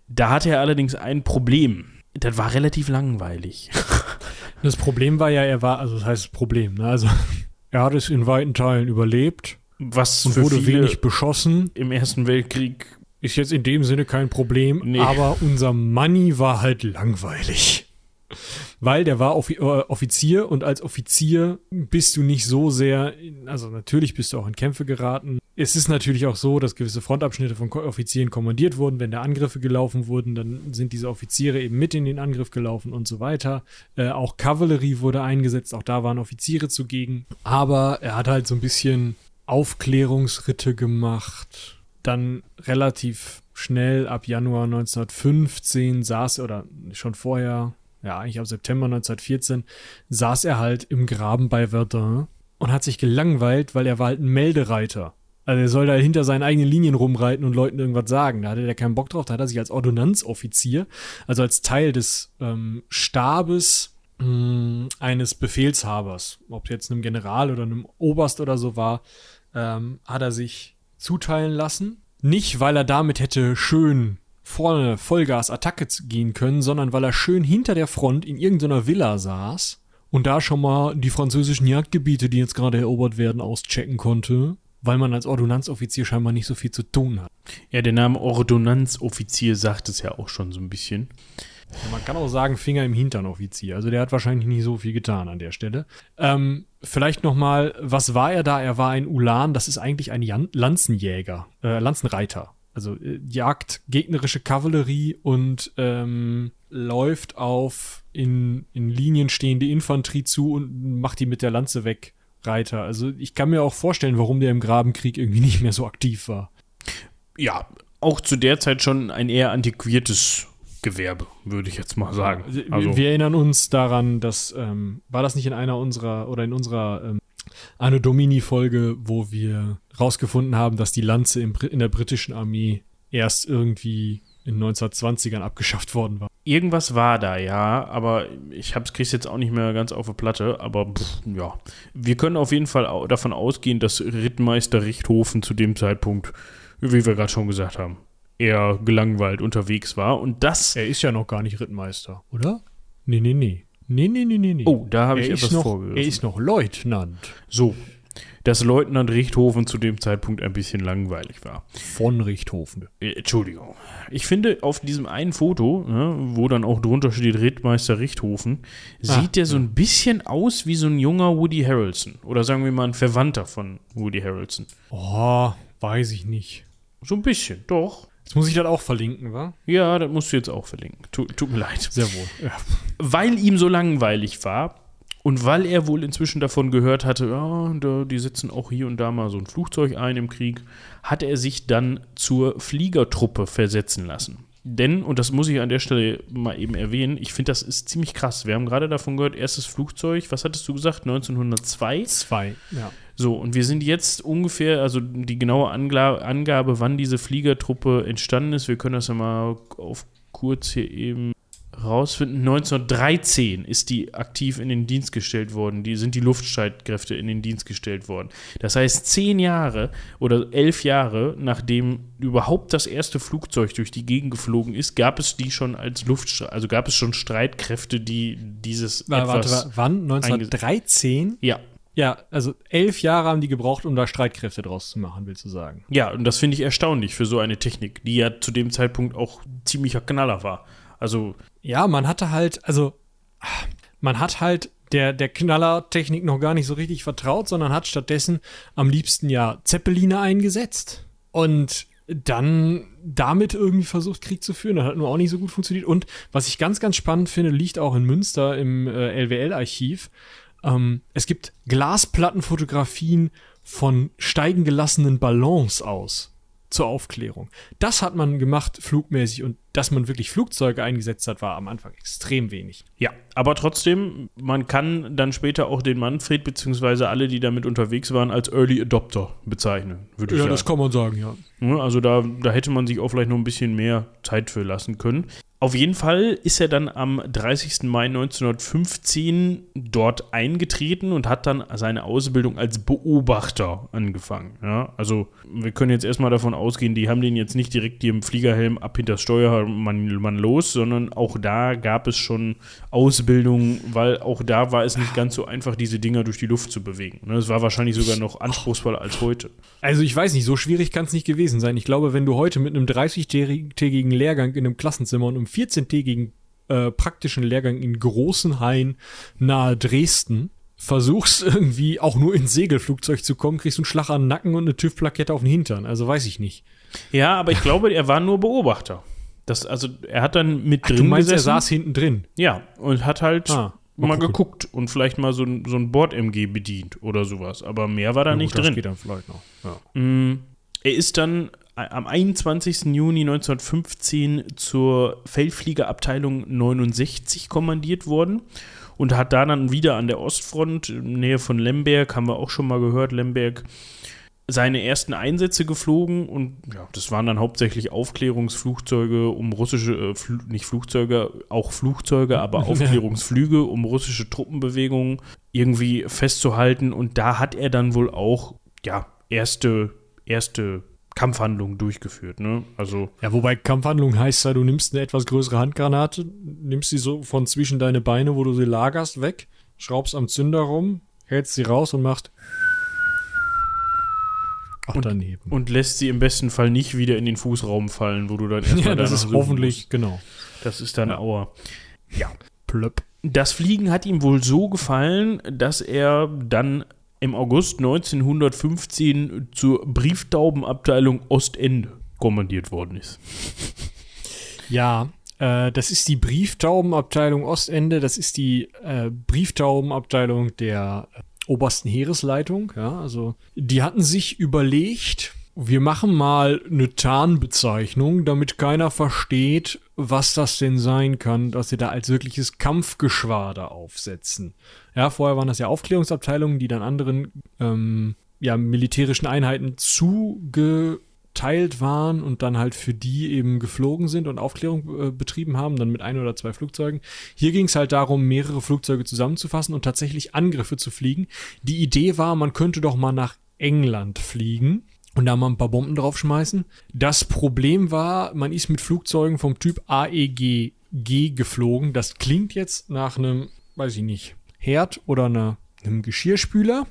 Da hatte er allerdings ein Problem das war relativ langweilig.
das Problem war ja, er war, also das heißt Problem, ne? Also er hat es in weiten Teilen überlebt.
Was
und wurde wenig beschossen.
Im Ersten Weltkrieg.
Ist jetzt in dem Sinne kein Problem, nee. aber unser Money war halt langweilig weil der war äh, Offizier und als Offizier bist du nicht so sehr, in, also natürlich bist du auch in Kämpfe geraten. Es ist natürlich auch so, dass gewisse Frontabschnitte von Offizieren kommandiert wurden. Wenn da Angriffe gelaufen wurden, dann sind diese Offiziere eben mit in den Angriff gelaufen und so weiter. Äh, auch Kavallerie wurde eingesetzt, auch da waren Offiziere zugegen. Aber er hat halt so ein bisschen Aufklärungsritte gemacht. Dann relativ schnell ab Januar 1915 saß, oder schon vorher, ja, eigentlich ab September 1914, saß er halt im Graben bei Verdun und hat sich gelangweilt, weil er war halt ein Meldereiter. Also er soll da hinter seinen eigenen Linien rumreiten und Leuten irgendwas sagen. Da hatte er keinen Bock drauf. Da hat er sich als Ordonnanzoffizier, also als Teil des ähm, Stabes mh, eines Befehlshabers, ob jetzt einem General oder einem Oberst oder so war, ähm, hat er sich zuteilen lassen. Nicht, weil er damit hätte schön vorne Vollgas-Attacke gehen können, sondern weil er schön hinter der Front in irgendeiner Villa saß und da schon mal die französischen Jagdgebiete, die jetzt gerade erobert werden, auschecken konnte, weil man als Ordonnanzoffizier scheinbar nicht so viel zu tun hat.
Ja, der Name Ordonnanzoffizier sagt es ja auch schon so ein bisschen.
Ja, man kann auch sagen, Finger im Hintern Offizier. Also der hat wahrscheinlich nicht so viel getan an der Stelle. Ähm, vielleicht nochmal, was war er da? Er war ein Ulan, das ist eigentlich ein Jan Lanzenjäger, äh, Lanzenreiter. Also äh, jagt gegnerische Kavallerie und ähm, läuft auf in, in Linien stehende Infanterie zu und macht die mit der Lanze weg. Reiter. Also ich kann mir auch vorstellen, warum der im Grabenkrieg irgendwie nicht mehr so aktiv war.
Ja, auch zu der Zeit schon ein eher antiquiertes Gewerbe, würde ich jetzt mal sagen.
Also, also, wir erinnern uns daran, dass, ähm, war das nicht in einer unserer, oder in unserer ähm, Anno Domini-Folge, wo wir rausgefunden haben, dass die Lanze in der britischen Armee erst irgendwie in den 1920ern abgeschafft worden war.
Irgendwas war da, ja, aber ich hab's krieg's jetzt auch nicht mehr ganz auf der Platte, aber pff, ja. Wir können auf jeden Fall davon ausgehen, dass Rittmeister Richthofen zu dem Zeitpunkt, wie wir gerade schon gesagt haben, eher gelangweilt unterwegs war und das.
Er ist ja noch gar nicht Rittmeister, oder? Nee, nee, nee. Nee, nee, nee, nee, nee.
Oh, da habe ich etwas
noch. Er ist noch Leutnant.
So, dass Leutnant Richthofen zu dem Zeitpunkt ein bisschen langweilig war.
Von Richthofen.
Äh, Entschuldigung. Ich finde, auf diesem einen Foto, ne, wo dann auch drunter steht Rittmeister Richthofen,
Ah,
sieht der so ein bisschen aus wie so ein junger Woody Harrelson. Oder sagen wir mal ein Verwandter von Woody Harrelson.
Oh, weiß ich nicht.
So ein bisschen, doch.
Jetzt muss ich das auch verlinken, wa?
Ja, das musst du jetzt auch verlinken. Tu, tut mir leid.
Sehr wohl. Ja.
Weil ihm so langweilig war und weil er wohl inzwischen davon gehört hatte, ja, da, die setzen auch hier und da mal so ein Flugzeug ein im Krieg, hat er sich dann zur Fliegertruppe versetzen lassen. Denn, und das muss ich an der Stelle mal eben erwähnen, ich finde, das ist ziemlich krass. Wir haben gerade davon gehört, erstes Flugzeug, was hattest du gesagt, 1902?
Zwei, ja.
So, und wir sind jetzt ungefähr, also die genaue Angla Angabe, wann diese Fliegertruppe entstanden ist, wir können das ja mal auf kurz hier eben rausfinden. 1913 ist die aktiv in den Dienst gestellt worden. Die sind die Luftstreitkräfte in den Dienst gestellt worden. Das heißt, zehn Jahre oder elf Jahre, nachdem überhaupt das erste Flugzeug durch die Gegend geflogen ist, gab es die schon als Luftstreitkräfte, also gab es schon Streitkräfte, die dieses
Warte, warte,
etwas.
warte, wann? 1913?
Ja,
Ja, also elf Jahre haben die gebraucht, um da Streitkräfte draus zu machen, willst du sagen.
Ja, und das finde ich erstaunlich für so eine Technik, die ja zu dem Zeitpunkt auch ziemlicher Knaller war. Also,
Ja, man hatte halt, also man hat halt der, der Knallertechnik noch gar nicht so richtig vertraut, sondern hat stattdessen am liebsten ja Zeppeline eingesetzt und dann damit irgendwie versucht, Krieg zu führen. Das hat nur auch nicht so gut funktioniert. Und was ich ganz, ganz spannend finde, liegt auch in Münster im äh, LWL-Archiv. Ähm, es gibt Glasplattenfotografien von steigen gelassenen Ballons aus zur Aufklärung. Das hat man gemacht flugmäßig und dass man wirklich Flugzeuge eingesetzt hat, war am Anfang extrem wenig.
ja, aber trotzdem, man kann dann später auch den Manfred beziehungsweise alle, die damit unterwegs waren, als Early Adopter bezeichnen, würde ich sagen.
kann man sagen, ja.
Ja, Also da, da hätte man sich auch vielleicht noch ein bisschen mehr Zeit für lassen können. Auf jeden Fall ist er dann am 30. Mai 1915 dort eingetreten und hat dann seine Ausbildung als Beobachter angefangen. Ja, also wir können jetzt erstmal davon ausgehen, die haben den jetzt nicht direkt hier im Fliegerhelm ab hinter das Steuermann Mann los, sondern auch da gab es schon Ausbildung, weil auch da war es nicht ganz so einfach, diese Dinger durch die Luft zu bewegen. Ne, Es war wahrscheinlich sogar noch anspruchsvoller als heute.
Also ich weiß nicht, so schwierig kann es nicht gewesen sein. Ich glaube, wenn du heute mit einem 30-tägigen Lehrgang in einem Klassenzimmer und einem 14-tägigen äh, praktischen Lehrgang in Großenhain nahe Dresden versuchst irgendwie auch nur ins Segelflugzeug zu kommen, kriegst du einen Schlag an den Nacken und eine TÜV-Plakette auf den Hintern. Also weiß ich nicht.
Ja, aber ich glaube, er war nur Beobachter. Das, also er hat dann mit
Ach,
drin
du meinst, er
gesessen.
saß hinten drin.
Ja, und hat halt
Ah,
mal,
mal
geguckt und vielleicht mal so ein, so ein Bord-MG bedient oder sowas. Aber mehr war da
Ja,
nicht
gut, das
drin.
geht dann vielleicht noch. Ja.
Mm, Er ist dann am 21. Juni 1915 zur Feldfliegerabteilung 69 kommandiert worden und hat da dann wieder an der Ostfront, in Nähe von Lemberg, haben wir auch schon mal gehört, Lemberg, seine ersten Einsätze geflogen und ja, das waren dann hauptsächlich Aufklärungsflugzeuge, um russische, äh, Fl nicht Flugzeuge, auch Flugzeuge, aber Aufklärungsflüge, um russische Truppenbewegungen irgendwie festzuhalten. Und da hat er dann wohl auch, ja, erste, erste Kampfhandlungen durchgeführt, ne? Also.
Ja, wobei Kampfhandlung heißt ja, du nimmst eine etwas größere Handgranate, nimmst sie so von zwischen deine Beine, wo du sie lagerst, weg, schraubst am Zünder rum, hältst sie raus und machst
Ach, und, daneben. Und lässt sie im besten Fall nicht wieder in den Fußraum fallen, wo du dann erstmal
Ja, das ist hoffentlich, musst. genau.
Das ist dann ja. Aua. Ja. Plöpp. Das Fliegen hat ihm wohl so gefallen, dass er dann im August 1915 zur Brieftaubenabteilung Ostende kommandiert worden ist.
Ja, äh, das ist die Brieftaubenabteilung Ostende. Das ist die äh, Brieftaubenabteilung der obersten Heeresleitung. Ja, also die hatten sich überlegt, wir machen mal eine Tarnbezeichnung, damit keiner versteht, was das denn sein kann, dass sie da als wirkliches Kampfgeschwader aufsetzen. Ja, vorher waren das ja Aufklärungsabteilungen, die dann anderen ähm, ja, militärischen Einheiten zuge verteilt waren und dann halt für die eben geflogen sind und Aufklärung äh, betrieben haben, dann mit ein oder zwei Flugzeugen. Hier ging es halt darum, mehrere Flugzeuge zusammenzufassen und tatsächlich Angriffe zu fliegen. Die Idee war, man könnte doch mal nach England fliegen und da mal ein paar Bomben draufschmeißen. Das Problem war, man ist mit Flugzeugen vom Typ AEG G geflogen. Das klingt jetzt nach einem, weiß ich nicht, Herd oder einer einem Geschirrspüler.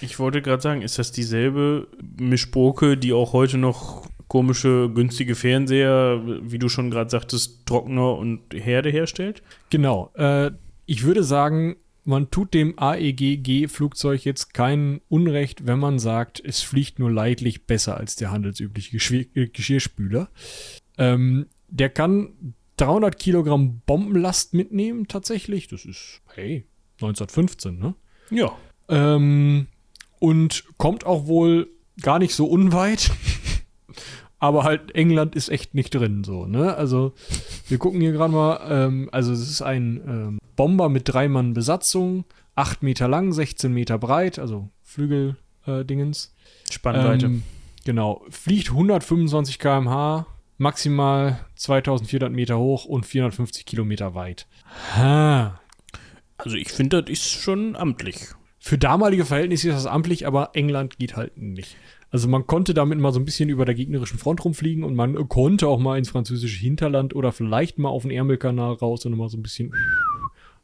Ich wollte gerade sagen, ist das dieselbe Mischburke, die auch heute noch komische, günstige Fernseher, wie du schon gerade sagtest, Trockner und Herde herstellt?
Genau. Äh, ich würde sagen, man tut dem AEG-G-Flugzeug jetzt kein Unrecht, wenn man sagt, es fliegt nur leidlich besser als der handelsübliche Geschirr äh, Geschirrspüler. Ähm, der kann 300 Kilogramm Bombenlast mitnehmen, tatsächlich. Das ist, hey, 1915, ne?
Ja.
Ähm, und kommt auch wohl gar nicht so unweit. Aber halt England ist echt nicht drin, so, ne? Also, wir gucken hier gerade mal, ähm, also es ist ein ähm, Bomber mit drei Mann Besatzung, acht Meter lang, 16 Meter breit, also Flügel-Dingens.
Äh, Spannweite. Ähm,
genau. Fliegt 125 km/h, maximal 2400 Meter hoch und 450 Kilometer weit.
Ha. Also ich finde, das ist schon amtlich.
Für damalige Verhältnisse ist das amtlich, aber England geht halt nicht. Also man konnte damit mal so ein bisschen über der gegnerischen Front rumfliegen und man konnte auch mal ins französische Hinterland oder vielleicht mal auf den Ärmelkanal raus und mal so ein bisschen.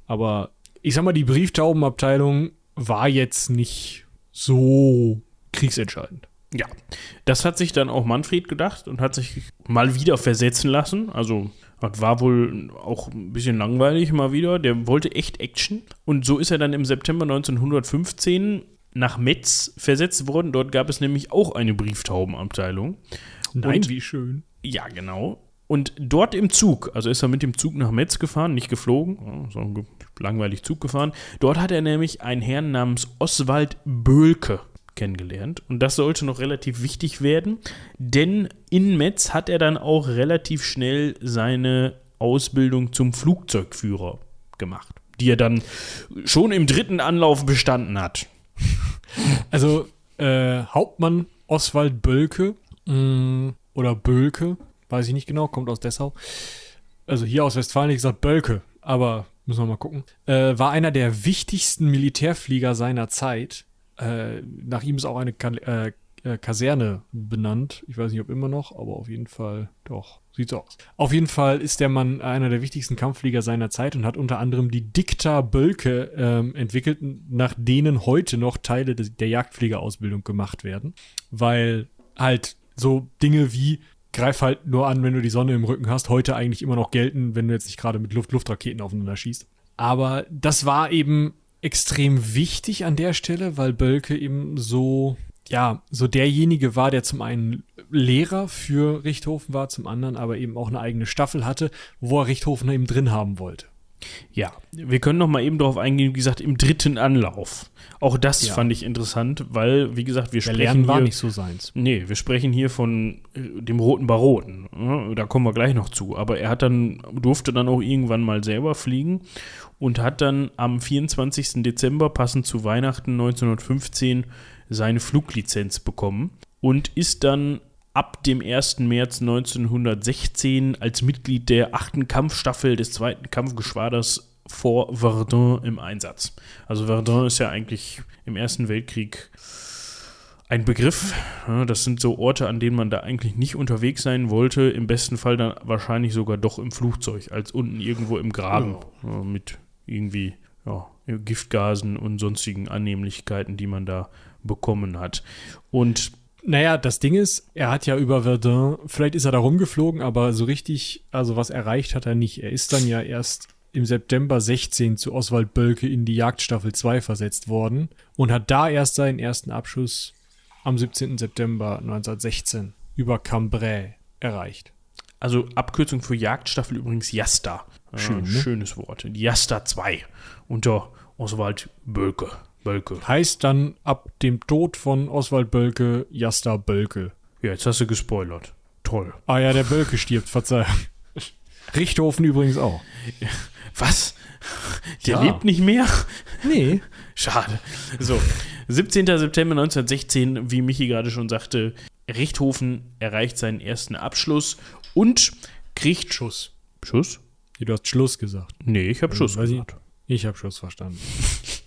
Aber ich sag mal, die Brieftaubenabteilung war jetzt nicht so kriegsentscheidend.
Ja, das hat sich dann auch Manfred gedacht und hat sich mal wieder versetzen lassen. Also das war wohl auch ein bisschen langweilig mal wieder. Der wollte echt Action. Und so ist er dann im September 1915 nach Metz versetzt worden. Dort gab es nämlich auch eine Brieftaubenabteilung.
Nein, und, wie schön.
Ja, genau. Und dort im Zug, also ist er mit dem Zug nach Metz gefahren, nicht geflogen, sondern langweilig Zug gefahren. Dort hat er nämlich einen Herrn namens Oswald Böhlke kennengelernt. Und das sollte noch relativ wichtig werden, denn in Metz hat er dann auch relativ schnell seine Ausbildung zum Flugzeugführer gemacht, die er dann schon im dritten Anlauf bestanden hat.
Also äh, Hauptmann Oswald Bölke mh, mm, oder Bölke, weiß ich nicht genau, kommt aus Dessau. Also hier aus Westfalen, ich gesagt Bölke, aber müssen wir mal gucken. Äh, war einer der wichtigsten Militärflieger seiner Zeit äh, nach ihm ist auch eine Ka äh, äh, Kaserne benannt. Ich weiß nicht, ob immer noch, aber auf jeden Fall doch. Sieht so aus. Auf jeden Fall ist der Mann einer der wichtigsten Kampfflieger seiner Zeit und hat unter anderem die Dikta Bölke ähm, entwickelt, nach denen heute noch Teile des, der Jagdfliegerausbildung gemacht werden. Weil halt so Dinge wie greif halt nur an, wenn du die Sonne im Rücken hast, heute eigentlich immer noch gelten, wenn du jetzt nicht gerade mit Luft-Luftraketen aufeinander schießt. Aber das war eben extrem wichtig an der Stelle, weil Bölke eben so, ja, so derjenige war, der zum einen Lehrer für Richthofen war, zum anderen aber eben auch eine eigene Staffel hatte, wo er Richthofen eben drin haben wollte.
Ja, wir können noch mal eben darauf eingehen, wie gesagt, im dritten Anlauf. Auch das
Ja.
fand ich interessant, weil, wie gesagt, wir
Der
sprechen
Lernen war
hier,
nicht so seins.
Nee, wir sprechen hier von äh, dem Roten Baron. Ja, Da kommen wir gleich noch zu. Aber er hat dann, durfte dann auch irgendwann mal selber fliegen und hat dann am 24. Dezember, passend zu Weihnachten 1915, seine Fluglizenz bekommen und ist dann ab dem 1. März 1916 als Mitglied der 8. Kampfstaffel des 2. Kampfgeschwaders vor Verdun im Einsatz. Also Verdun ist ja eigentlich im Ersten Weltkrieg ein Begriff. Das sind so Orte, an denen man da eigentlich nicht unterwegs sein wollte. Im besten Fall dann wahrscheinlich sogar doch im Flugzeug, als unten irgendwo im Graben ja, mit irgendwie ja, Giftgasen und sonstigen Annehmlichkeiten, die man da bekommen hat. Und
Naja, das Ding ist, er hat ja über Verdun, vielleicht ist er da rumgeflogen, aber so richtig, also was erreicht hat er nicht. Er ist dann ja erst im September 16 zu Oswald Bölke in die Jagdstaffel 2 versetzt worden und hat da erst seinen ersten Abschuss am 17. September 1916 über Cambrai erreicht.
also Abkürzung für Jagdstaffel übrigens Jasta. Ja,
Schön, ne?
Schönes Wort. Jasta 2 unter Oswald Bölke. Bölke.
Heißt dann ab dem Tod von Oswald Bölke Jasta Bölke.
Ja, jetzt hast du gespoilert. Toll.
Ah ja, der Bölke stirbt, Verzeihung. Richthofen übrigens auch.
Was? Der
Ja.
lebt nicht mehr?
Nee.
Schade. So, 17. September 1916, wie Michi gerade schon sagte, Richthofen erreicht seinen ersten Abschluss und kriegt Schuss. Schuss?
Du hast Schluss gesagt.
Nee, ich habe Schuss
weiß ich-
gesagt.
Ich habe Schuss verstanden.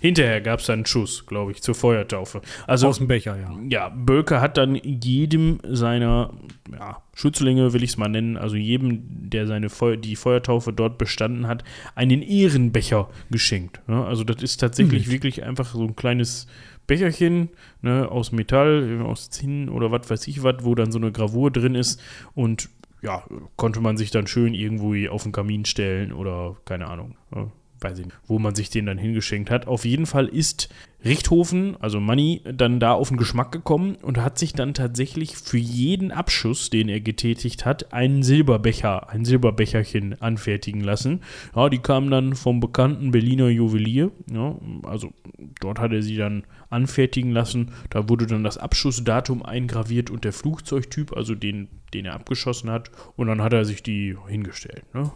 Hinterher gab es einen Schuss, glaube ich, zur Feuertaufe. Also
Aus dem Becher, ja.
ja, Bölke hat dann jedem seiner ja, Schützlinge, will ich es mal nennen, also jedem, der seine Feu die Feuertaufe dort bestanden hat, einen Ehrenbecher geschenkt. Ne? Also das ist tatsächlich
Mhm.
wirklich einfach so ein kleines Becherchen ne, aus Metall, aus Zinn oder was weiß ich was, wo dann so eine Gravur drin ist und ja, konnte man sich dann schön irgendwo auf den Kamin stellen oder keine Ahnung. Ja, weiß ich nicht, wo man sich den dann hingeschenkt hat. Auf jeden Fall ist Richthofen, also Manni, dann da auf den Geschmack gekommen und hat sich dann tatsächlich für jeden Abschuss, den er getätigt hat, einen Silberbecher, ein Silberbecherchen anfertigen lassen. Ja, die kamen dann vom bekannten Berliner Juwelier. Ja, also dort hat er sie dann anfertigen lassen. Da wurde dann das Abschussdatum eingraviert und der Flugzeugtyp, also den, den er abgeschossen hat. Und dann hat er sich die hingestellt. Ne?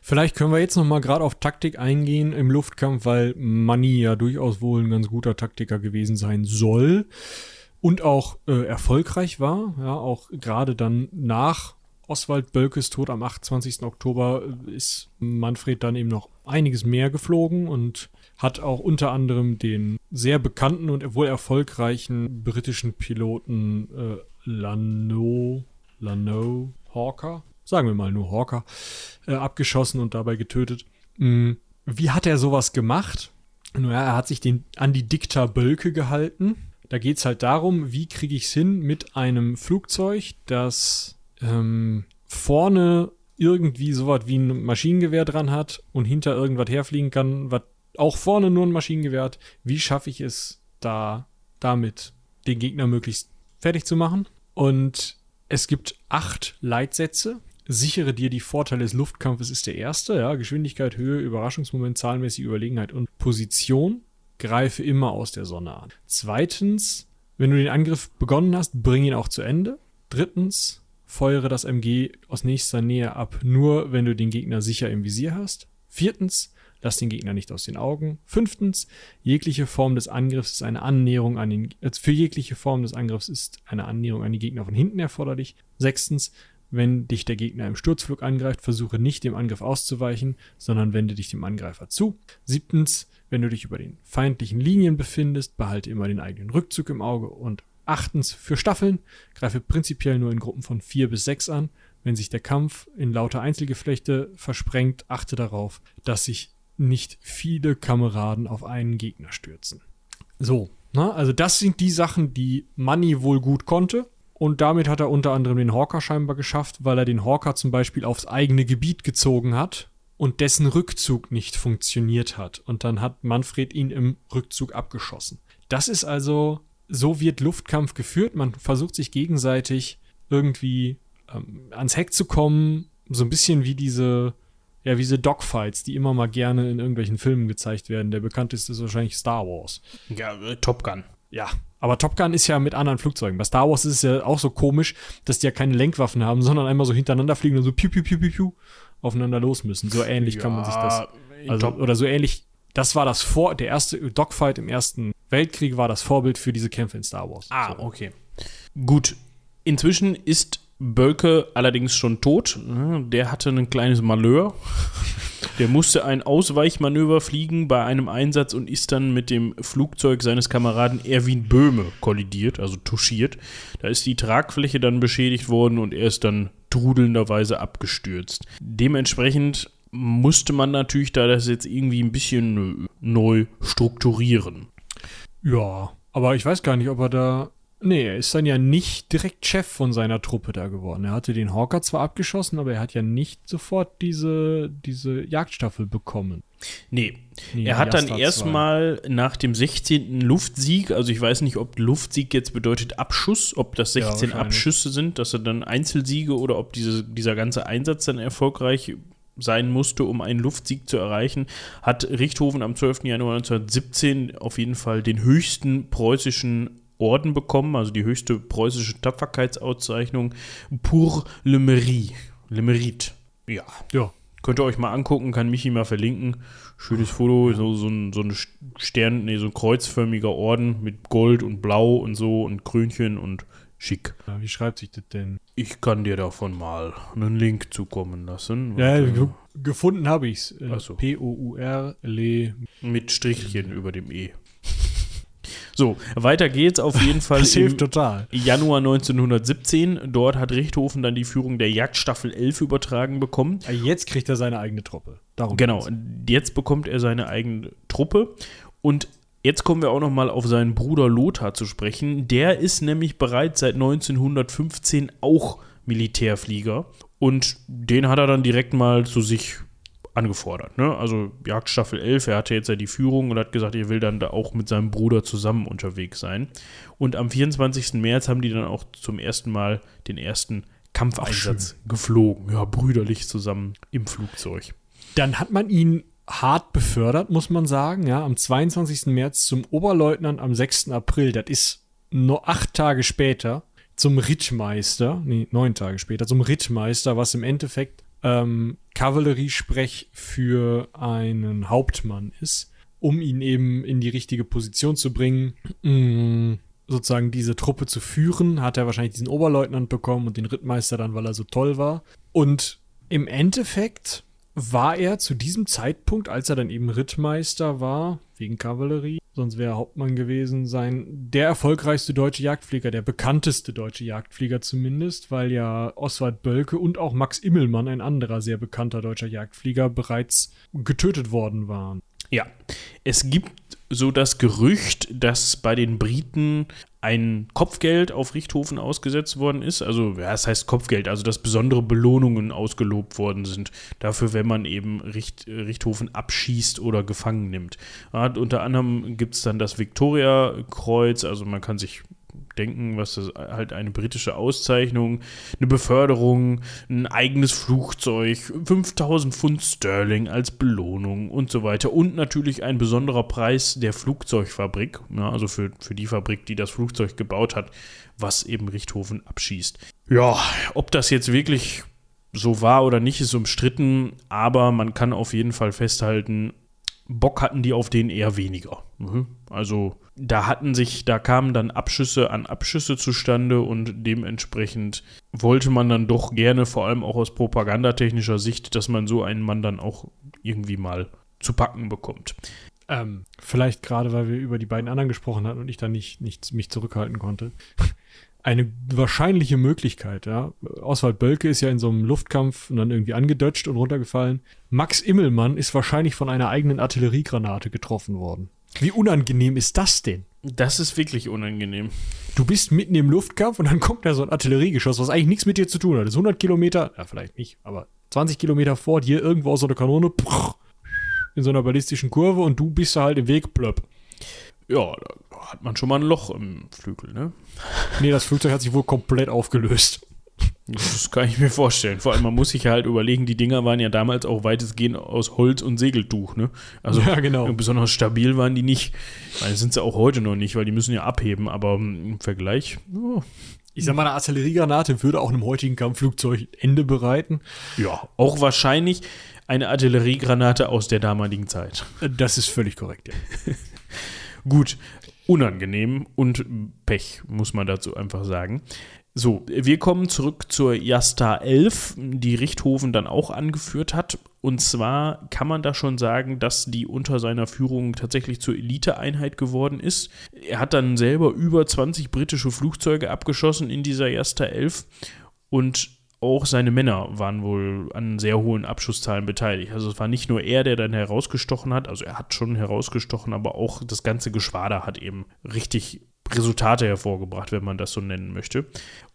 Vielleicht können wir jetzt noch mal gerade auf Taktik eingehen im Luftkampf, weil Manni ja durchaus wohl ein ganz guter Taktiker gewesen sein soll und auch äh, erfolgreich war. Ja, auch gerade dann nach Oswald Bölkes Tod am 28. Oktober äh, ist Manfred dann eben noch einiges mehr geflogen und hat auch unter anderem den sehr bekannten und wohl erfolgreichen britischen Piloten äh, Lano, Lano Hawker, sagen wir mal nur Hawker, äh, abgeschossen und dabei getötet. Mm, Wie hat er sowas gemacht? Naja, er hat sich den, an die Dikta Bölke gehalten. Da geht es halt darum, wie kriege ich es hin mit einem Flugzeug, das ähm, vorne irgendwie sowas wie ein Maschinengewehr dran hat und hinter irgendwas herfliegen kann, was auch vorne nur ein Maschinengewehr hat. Wie schaffe ich es da damit, den Gegner möglichst fertig zu machen? Und es gibt acht Leitsätze. Sichere dir die Vorteile des Luftkampfes ist der erste, ja, Geschwindigkeit, Höhe, Überraschungsmoment, zahlenmäßige Überlegenheit und Position. Greife immer aus der Sonne an. Zweitens, wenn du den Angriff begonnen hast, bring ihn auch zu Ende. Drittens, feuere das MG aus nächster Nähe ab, nur wenn du den Gegner sicher im Visier hast. Viertens, lass den Gegner nicht aus den Augen. Fünftens, jegliche Form des Angriffs ist eine Annäherung an den, äh, für jegliche Form des Angriffs ist eine Annäherung an die Gegner von hinten erforderlich. Sechstens, wenn dich der Gegner im Sturzflug angreift, versuche nicht dem Angriff auszuweichen, sondern wende dich dem Angreifer zu. Siebtens, wenn du dich über den feindlichen Linien befindest, behalte immer den eigenen Rückzug im Auge. Und achtens, für Staffeln, greife prinzipiell nur in Gruppen von vier bis sechs an. Wenn sich der Kampf in lauter Einzelgeflechte versprengt, achte darauf, dass sich nicht viele Kameraden auf einen Gegner stürzen. So, na, also das sind die Sachen, die Money wohl gut konnte. Und damit hat er unter anderem den Hawker scheinbar geschafft, weil er den Hawker zum Beispiel aufs eigene Gebiet gezogen hat und dessen Rückzug nicht funktioniert hat. Und dann hat Manfred ihn im Rückzug abgeschossen. Das ist also, so wird Luftkampf geführt. Man versucht sich gegenseitig irgendwie ähm, ans Heck zu kommen. So ein bisschen wie diese, ja, wie diese Dogfights, die immer mal gerne in irgendwelchen Filmen gezeigt werden. Der bekannteste ist wahrscheinlich Star Wars.
Ja, äh, Top Gun.
Ja, aber Top Gun ist ja mit anderen Flugzeugen. Bei Star Wars ist es ja auch so komisch, dass die ja keine Lenkwaffen haben, sondern einmal so hintereinander fliegen und so piu, piu, piu, piu, piu aufeinander los müssen. So ähnlich kann man sich das. Also, oder so ähnlich. Das war das Vor, der erste Dogfight im Ersten Weltkrieg war das Vorbild für diese Kämpfe in Star Wars.
Ah, so. okay. Gut. Inzwischen ist Bölke allerdings schon tot. Der hatte ein kleines Malheur. Der musste ein Ausweichmanöver fliegen bei einem Einsatz und ist dann mit dem Flugzeug seines Kameraden Erwin Böhme kollidiert, also touchiert. Da ist die Tragfläche dann beschädigt worden und er ist dann trudelnderweise abgestürzt. Dementsprechend musste man natürlich da das jetzt irgendwie ein bisschen neu strukturieren.
Ja, aber ich weiß gar nicht, ob er da Nee, er ist dann ja nicht direkt Chef von seiner Truppe da geworden. Er hatte den Hawker zwar abgeschossen, aber er hat ja nicht sofort diese, diese Jagdstaffel bekommen.
Nee, nee er hat dann erstmal nach dem 16. Luftsieg, also ich weiß nicht, ob Luftsieg jetzt bedeutet Abschuss, ob das 16 ja, Abschüsse sind, dass er dann Einzelsiege oder ob diese, dieser ganze Einsatz dann erfolgreich sein musste, um einen Luftsieg zu erreichen, hat Richthofen am 12. Januar 1917 auf jeden Fall den höchsten preußischen Orden bekommen, also die höchste preußische Tapferkeitsauszeichnung, pour le mérite. Le mérite. Ja. Ja. Könnt ihr euch mal angucken, kann Michi mal verlinken. Schönes Foto, so, so, ein, so ein Stern, nee, so ein kreuzförmiger Orden mit Gold und Blau und so und Krönchen und schick.
Ja, wie schreibt sich das denn?
Ich kann dir davon mal einen Link zukommen lassen.
Ja, äh, gefunden habe ich es.
So.
P-O-U-R-L.
Mit Strichchen über dem E. So, weiter geht's auf jeden Fall.
Das hilft total.
Januar 1917. Dort hat Richthofen dann die Führung der Jagdstaffel 11 übertragen bekommen.
Jetzt kriegt er seine eigene Truppe.
Darum genau, geht's. jetzt bekommt er seine eigene Truppe. Und Jetzt kommen wir auch noch mal auf seinen Bruder Lothar zu sprechen. Der ist nämlich bereits seit 1915 auch Militärflieger und den hat er dann direkt mal zu sich angefordert. Ne? Also Jagdstaffel 11, er hatte jetzt ja die Führung und hat gesagt, er will dann da auch mit seinem Bruder zusammen unterwegs sein. Und am 24. März haben die dann auch zum ersten Mal den ersten Kampfeinsatz Ach, geflogen. Ja, brüderlich zusammen im Flugzeug.
Dann hat man ihn hart befördert, muss man sagen. Ja, am 22. März zum Oberleutnant, am 6. April, das ist nur acht Tage später, zum Rittmeister, nee, neun Tage später, zum Rittmeister, was im Endeffekt ähm, Kavalleriesprech für einen Hauptmann ist, um ihn eben in die richtige Position zu bringen, mm, sozusagen diese Truppe zu führen, hat er wahrscheinlich diesen Oberleutnant bekommen und den Rittmeister dann, weil er so toll war. Und im Endeffekt war er zu diesem Zeitpunkt, als er dann eben Rittmeister war, wegen Kavallerie, sonst wäre er Hauptmann gewesen sein, der erfolgreichste deutsche Jagdflieger, der bekannteste deutsche Jagdflieger zumindest, weil ja Oswald Bölke und auch Max Immelmann, ein anderer sehr bekannter deutscher Jagdflieger, bereits getötet worden waren.
Ja, es gibt so das Gerücht, dass bei den Briten ein Kopfgeld auf Richthofen ausgesetzt worden ist. Also, ja, das heißt Kopfgeld, also dass besondere Belohnungen ausgelobt worden sind. Dafür, wenn man eben Richt, Richthofen abschießt oder gefangen nimmt. Ja, unter anderem gibt es dann das Victoria-Kreuz, also man kann sich denken, was das halt eine britische Auszeichnung, eine Beförderung, ein eigenes Flugzeug, 5000 Pfund Sterling als Belohnung und so weiter und natürlich ein besonderer Preis der Flugzeugfabrik, ja, also für, für die Fabrik, die das Flugzeug gebaut hat, was eben Richthofen abschießt. Ja, ob das jetzt wirklich so war oder nicht, ist umstritten, aber man kann auf jeden Fall festhalten, Bock hatten die auf den eher weniger. Mhm. Also da hatten sich, da kamen dann Abschüsse an Abschüsse zustande und dementsprechend wollte man dann doch gerne, vor allem auch aus propagandatechnischer Sicht, dass man so einen Mann dann auch irgendwie mal zu packen bekommt.
Ähm, vielleicht gerade, weil wir über die beiden anderen gesprochen hatten und ich da nicht, nicht mich zurückhalten konnte. Eine wahrscheinliche Möglichkeit, ja. Oswald Bölke ist ja in so einem Luftkampf und dann irgendwie angedutscht und runtergefallen. Max Immelmann ist wahrscheinlich von einer eigenen Artilleriegranate getroffen worden. Wie unangenehm ist das denn?
Das ist wirklich unangenehm.
Du bist mitten im Luftkampf und dann kommt da so ein Artilleriegeschoss, was eigentlich nichts mit dir zu tun hat. Das ist 100 Kilometer, ja, vielleicht nicht, aber 20 Kilometer vor dir irgendwo aus so einer Kanone, in so einer ballistischen Kurve und du bist da halt im Weg, plöpp.
Ja, da hat man schon mal ein Loch im Flügel, ne?
Nee, das Flugzeug hat sich wohl komplett aufgelöst.
Das kann ich mir vorstellen. Vor allem, man muss sich halt überlegen, die Dinger waren ja damals auch weitestgehend aus Holz und Segeltuch, ne? Also
Ja, genau.
besonders stabil waren die nicht. Ich meine, sind sie auch heute noch nicht, weil die müssen ja abheben, aber im Vergleich, oh,
Ich sag mal, eine Artilleriegranate würde auch einem heutigen Kampfflugzeug Ende bereiten.
ja, auch wahrscheinlich eine Artilleriegranate aus der damaligen Zeit.
Das ist völlig korrekt, ja.
Gut, unangenehm und Pech, muss man dazu einfach sagen. So, wir kommen zurück zur Jasta 11, die Richthofen dann auch angeführt hat. Und zwar kann man da schon sagen, dass die unter seiner Führung tatsächlich zur Eliteeinheit geworden ist. Er hat dann selber über 20 britische Flugzeuge abgeschossen in dieser Jasta 11 und auch seine Männer waren wohl an sehr hohen Abschusszahlen beteiligt. Also es war nicht nur er, der dann herausgestochen hat, also er hat schon herausgestochen, aber auch das ganze Geschwader hat eben richtig Resultate hervorgebracht, wenn man das so nennen möchte.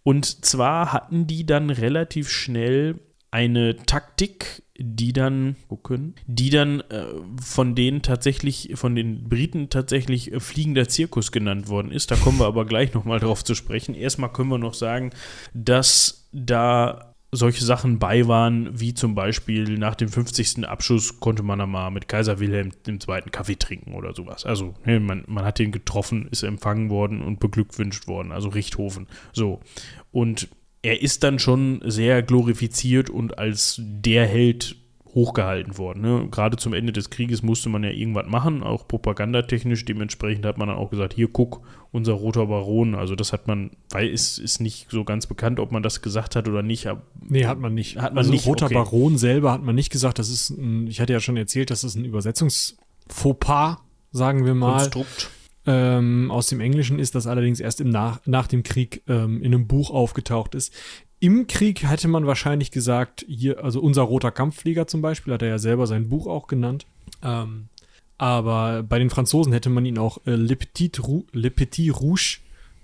Und zwar hatten die dann relativ schnell eine Taktik, die dann gucken, die dann äh, von denen tatsächlich, von den Briten tatsächlich äh, fliegender Zirkus genannt worden ist. Da kommen wir aber gleich nochmal drauf zu sprechen. Erstmal können wir noch sagen, dass da solche Sachen bei waren, wie zum Beispiel nach dem 50. Abschuss konnte man dann mal mit Kaiser Wilhelm II. Kaffee trinken oder sowas. Also ne, man, man hat den getroffen, ist empfangen worden und beglückwünscht worden, also Richthofen. So. Und er ist dann schon sehr glorifiziert und als der Held hochgehalten worden. Ne? Gerade zum Ende des Krieges musste man ja irgendwas machen, auch propagandatechnisch. Dementsprechend hat man dann auch gesagt, hier guck, unser roter Baron. Also das hat man, weil es ist nicht so ganz bekannt, ob man das gesagt hat oder nicht.
Nee, hat man nicht.
Hat man
also
nicht,
Roter
okay.
Baron selber hat man nicht gesagt. Das ist ein, ich hatte ja schon erzählt, das ist ein Übersetzungsfauxpas, sagen wir mal.
Konstrukt.
Ähm, aus dem Englischen ist das allerdings erst im nach, nach dem Krieg ähm, in einem Buch aufgetaucht ist. Im Krieg hätte man wahrscheinlich gesagt, hier, also unser roter Kampfflieger zum Beispiel, hat er ja selber sein Buch auch genannt. Ähm, aber bei den Franzosen hätte man ihn auch äh, Le, Petit Le Petit Rouge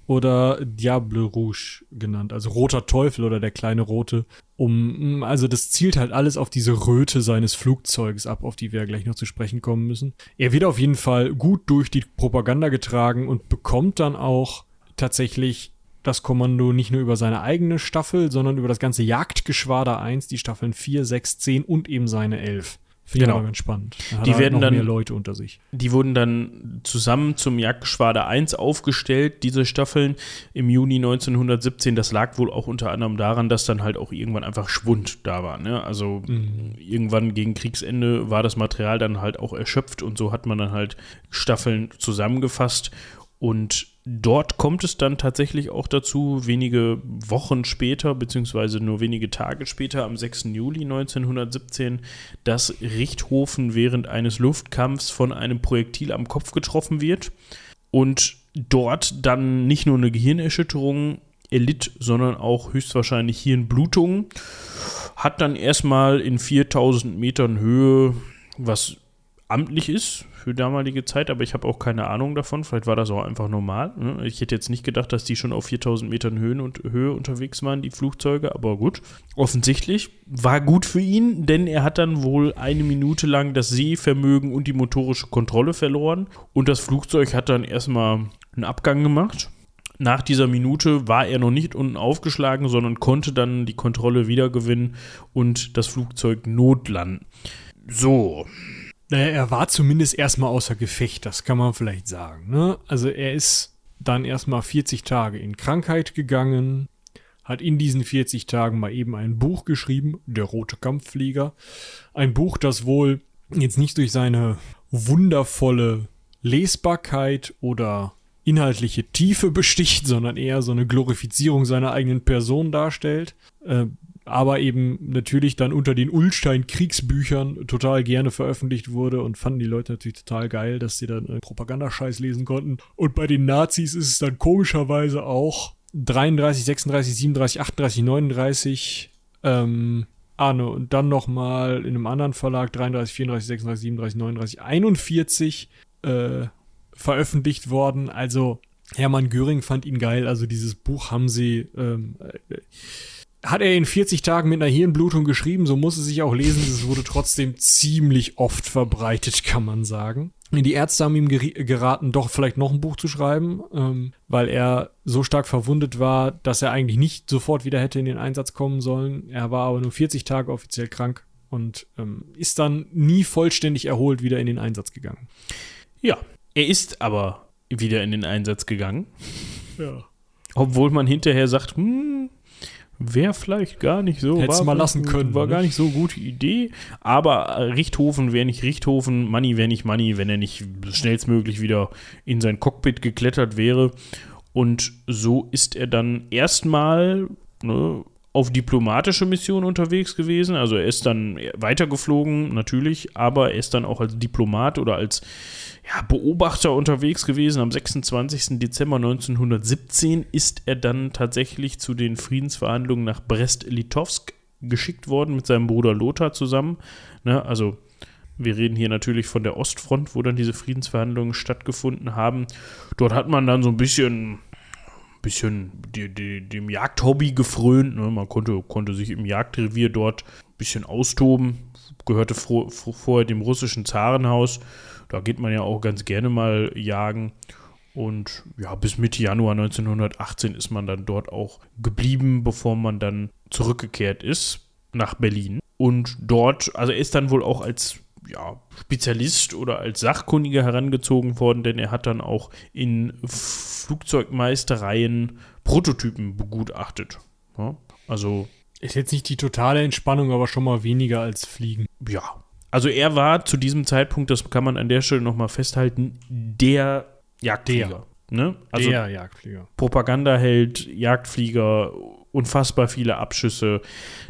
oder Diable Rouge genannt, also roter Teufel oder der kleine rote. Um, also das zielt halt alles auf diese Röte seines Flugzeugs ab, auf die wir ja gleich noch zu sprechen kommen müssen. Er wird auf jeden Fall gut durch die Propaganda getragen und bekommt dann auch tatsächlich das Kommando nicht nur über seine eigene Staffel, sondern über das ganze Jagdgeschwader 1, die Staffeln 4, 6, 10 und eben seine 11. Finde ich
Genau.
aber ganz spannend. Da
Die werden dann-
mehr Leute unter sich.
Die wurden dann zusammen zum Jagdgeschwader 1 aufgestellt, diese Staffeln im Juni 1917. Das lag wohl auch unter anderem daran, dass dann halt auch irgendwann einfach Schwund da war. Ne? Also irgendwann gegen Kriegsende war das Material dann halt auch erschöpft und so hat man dann halt Staffeln zusammengefasst. Und dort kommt es dann tatsächlich auch dazu, wenige Wochen später, beziehungsweise nur wenige Tage später, am 6. Juli 1917, dass Richthofen während eines Luftkampfs von einem Projektil am Kopf getroffen wird und dort dann nicht nur eine Gehirnerschütterung erlitt, sondern auch höchstwahrscheinlich Hirnblutung. Hat dann erstmal in 4000 Metern Höhe, was amtlich ist für damalige Zeit, aber ich habe auch keine Ahnung davon. Vielleicht war das auch einfach normal. Ne? Ich hätte jetzt nicht gedacht, dass die schon auf 4000 Metern Höhen und Höhe unterwegs waren, die Flugzeuge, aber gut. Offensichtlich war gut für ihn, denn er hat dann wohl eine Minute lang das Sehvermögen und die motorische Kontrolle verloren und das Flugzeug hat dann erstmal einen Abgang gemacht. Nach dieser Minute war er noch nicht unten aufgeschlagen, sondern konnte dann die Kontrolle wiedergewinnen und das Flugzeug notlanden. So,
Naja, er war zumindest erstmal außer Gefecht, das kann man vielleicht sagen. Ne? Also er ist dann erstmal 40 Tage in Krankheit gegangen, hat in diesen 40 Tagen mal eben ein Buch geschrieben, Der rote Kampfflieger. Ein Buch, das wohl jetzt nicht durch seine wundervolle Lesbarkeit oder inhaltliche Tiefe besticht, sondern eher so eine Glorifizierung seiner eigenen Person darstellt. Äh, aber eben natürlich dann unter den Ulstein-Kriegsbüchern total gerne veröffentlicht wurde und fanden die Leute natürlich total geil, dass sie dann äh, Propagandascheiß lesen konnten. Und bei den Nazis ist es dann komischerweise auch 33, 36, 37, 38, 39, ähm, ah, ne, und dann nochmal in einem anderen Verlag 33, 34, 36, 37, 39, 41 äh, veröffentlicht worden. Also Hermann Göring fand ihn geil. Also dieses Buch haben sie, ähm, äh, hat er in 40 Tagen mit einer Hirnblutung geschrieben, so muss es sich auch lesen. Es wurde trotzdem ziemlich oft verbreitet, kann man sagen. Die Ärzte haben ihm geraten, doch vielleicht noch ein Buch zu schreiben, ähm, weil er so stark verwundet war, dass er eigentlich nicht sofort wieder hätte in den Einsatz kommen sollen. Er war aber nur 40 Tage offiziell krank und ähm, ist dann nie vollständig erholt wieder in den Einsatz gegangen.
Ja, er ist aber wieder in den Einsatz gegangen.
Ja.
Obwohl man hinterher sagt, hm, wäre vielleicht gar nicht so.
Hättest mal lassen können.
War
ne?
gar nicht so gute Idee. Aber Richthofen wäre nicht Richthofen, Money wäre nicht Money, wenn er nicht schnellstmöglich wieder in sein Cockpit geklettert wäre. Und so ist er dann erstmal ne, auf diplomatische Mission unterwegs gewesen. Also er ist dann weitergeflogen, natürlich, aber er ist dann auch als Diplomat oder als ja, Beobachter unterwegs gewesen. Am 26. Dezember 1917 ist er dann tatsächlich zu den Friedensverhandlungen nach Brest-Litovsk geschickt worden mit seinem Bruder Lothar zusammen. Ne, also wir reden hier natürlich von der Ostfront, wo dann diese Friedensverhandlungen stattgefunden haben. Dort hat man dann so ein bisschen, bisschen die, die, dem Jagdhobby gefrönt. Ne? Man konnte, konnte sich im Jagdrevier dort ein bisschen austoben. Gehörte vor, vorher dem russischen Zarenhaus. Da geht man ja auch ganz gerne mal jagen. Und ja, bis Mitte Januar 1918 ist man dann dort auch geblieben, bevor man dann zurückgekehrt ist nach Berlin. Und dort, also er ist dann wohl auch als ja, Spezialist oder als Sachkundiger herangezogen worden, denn er hat dann auch in Flugzeugmeistereien Prototypen begutachtet. Ja, also.
Ist jetzt nicht die totale Entspannung, aber schon mal weniger als Fliegen.
Ja, also er war zu diesem Zeitpunkt, das kann man an der Stelle nochmal festhalten, der Jagdflieger. Der, ne? also
der Jagdflieger.
Propagandaheld, Jagdflieger, unfassbar viele Abschüsse.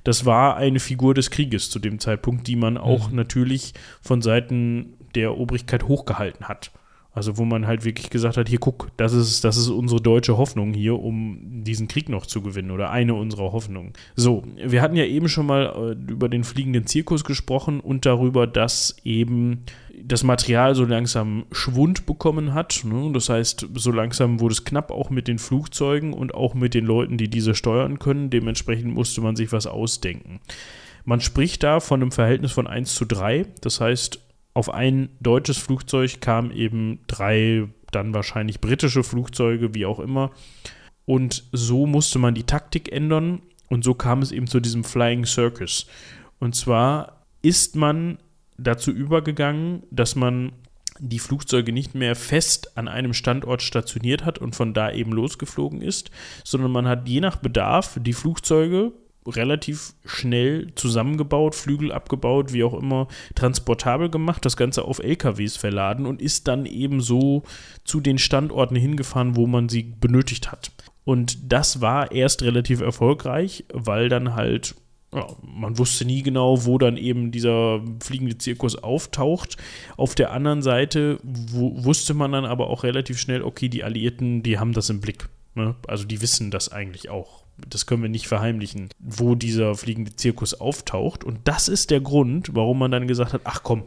Das war eine Figur des Krieges zu dem Zeitpunkt, die man auch mhm. natürlich von Seiten der Obrigkeit hochgehalten hat. Also wo man halt wirklich gesagt hat, hier guck, das ist, das ist unsere deutsche Hoffnung hier, um diesen Krieg noch zu gewinnen oder eine unserer Hoffnungen. So, wir hatten ja eben schon mal äh, über den fliegenden Zirkus gesprochen und darüber, dass eben das Material so langsam Schwund bekommen hat. Ne? Das heißt, so langsam wurde es knapp auch mit den Flugzeugen und auch mit den Leuten, die diese steuern können. Dementsprechend musste man sich was ausdenken. Man spricht da von einem Verhältnis von 1 zu 3. Das heißt, auf ein deutsches Flugzeug kamen eben drei dann wahrscheinlich britische Flugzeuge, wie auch immer. Und so musste man die Taktik ändern und so kam es eben zu diesem Flying Circus. Und zwar ist man dazu übergegangen, dass man die Flugzeuge nicht mehr fest an einem Standort stationiert hat und von da eben losgeflogen ist, sondern man hat je nach Bedarf die Flugzeuge relativ schnell zusammengebaut, Flügel abgebaut, wie auch immer, transportabel gemacht, das Ganze auf LKWs verladen und ist dann eben so zu den Standorten hingefahren, wo man sie benötigt hat. Und das war erst relativ erfolgreich, weil dann halt, man wusste nie genau, wo dann eben dieser fliegende Zirkus auftaucht. Auf der anderen Seite wusste man dann aber auch relativ schnell, okay, die Alliierten, die haben das im Blick. Ne? Also die wissen das eigentlich auch das können wir nicht verheimlichen, wo dieser fliegende Zirkus auftaucht. Und das ist der Grund, warum man dann gesagt hat, ach komm,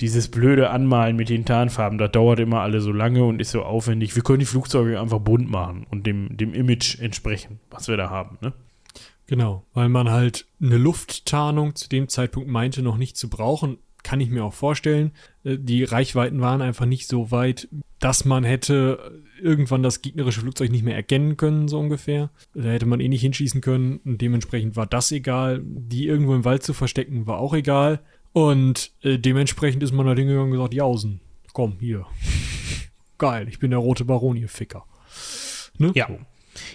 dieses blöde Anmalen mit den Tarnfarben, das dauert immer alle so lange und ist so aufwendig. Wir können die Flugzeuge einfach bunt machen und dem, dem Image entsprechen, was wir da haben. Ne?
Genau, weil man halt eine Lufttarnung zu dem Zeitpunkt meinte noch nicht zu brauchen kann ich mir auch vorstellen. Äh, die Reichweiten waren einfach nicht so weit, dass man hätte irgendwann das gegnerische Flugzeug nicht mehr erkennen können, so ungefähr. Da hätte man eh nicht hinschießen können und dementsprechend war das egal. Die irgendwo im Wald zu verstecken, war auch egal. Und äh, dementsprechend ist man da hingegangen und gesagt, Jausen, komm, hier. Geil, ich bin der rote Baron, ihr Ficker.
Ne? Ja.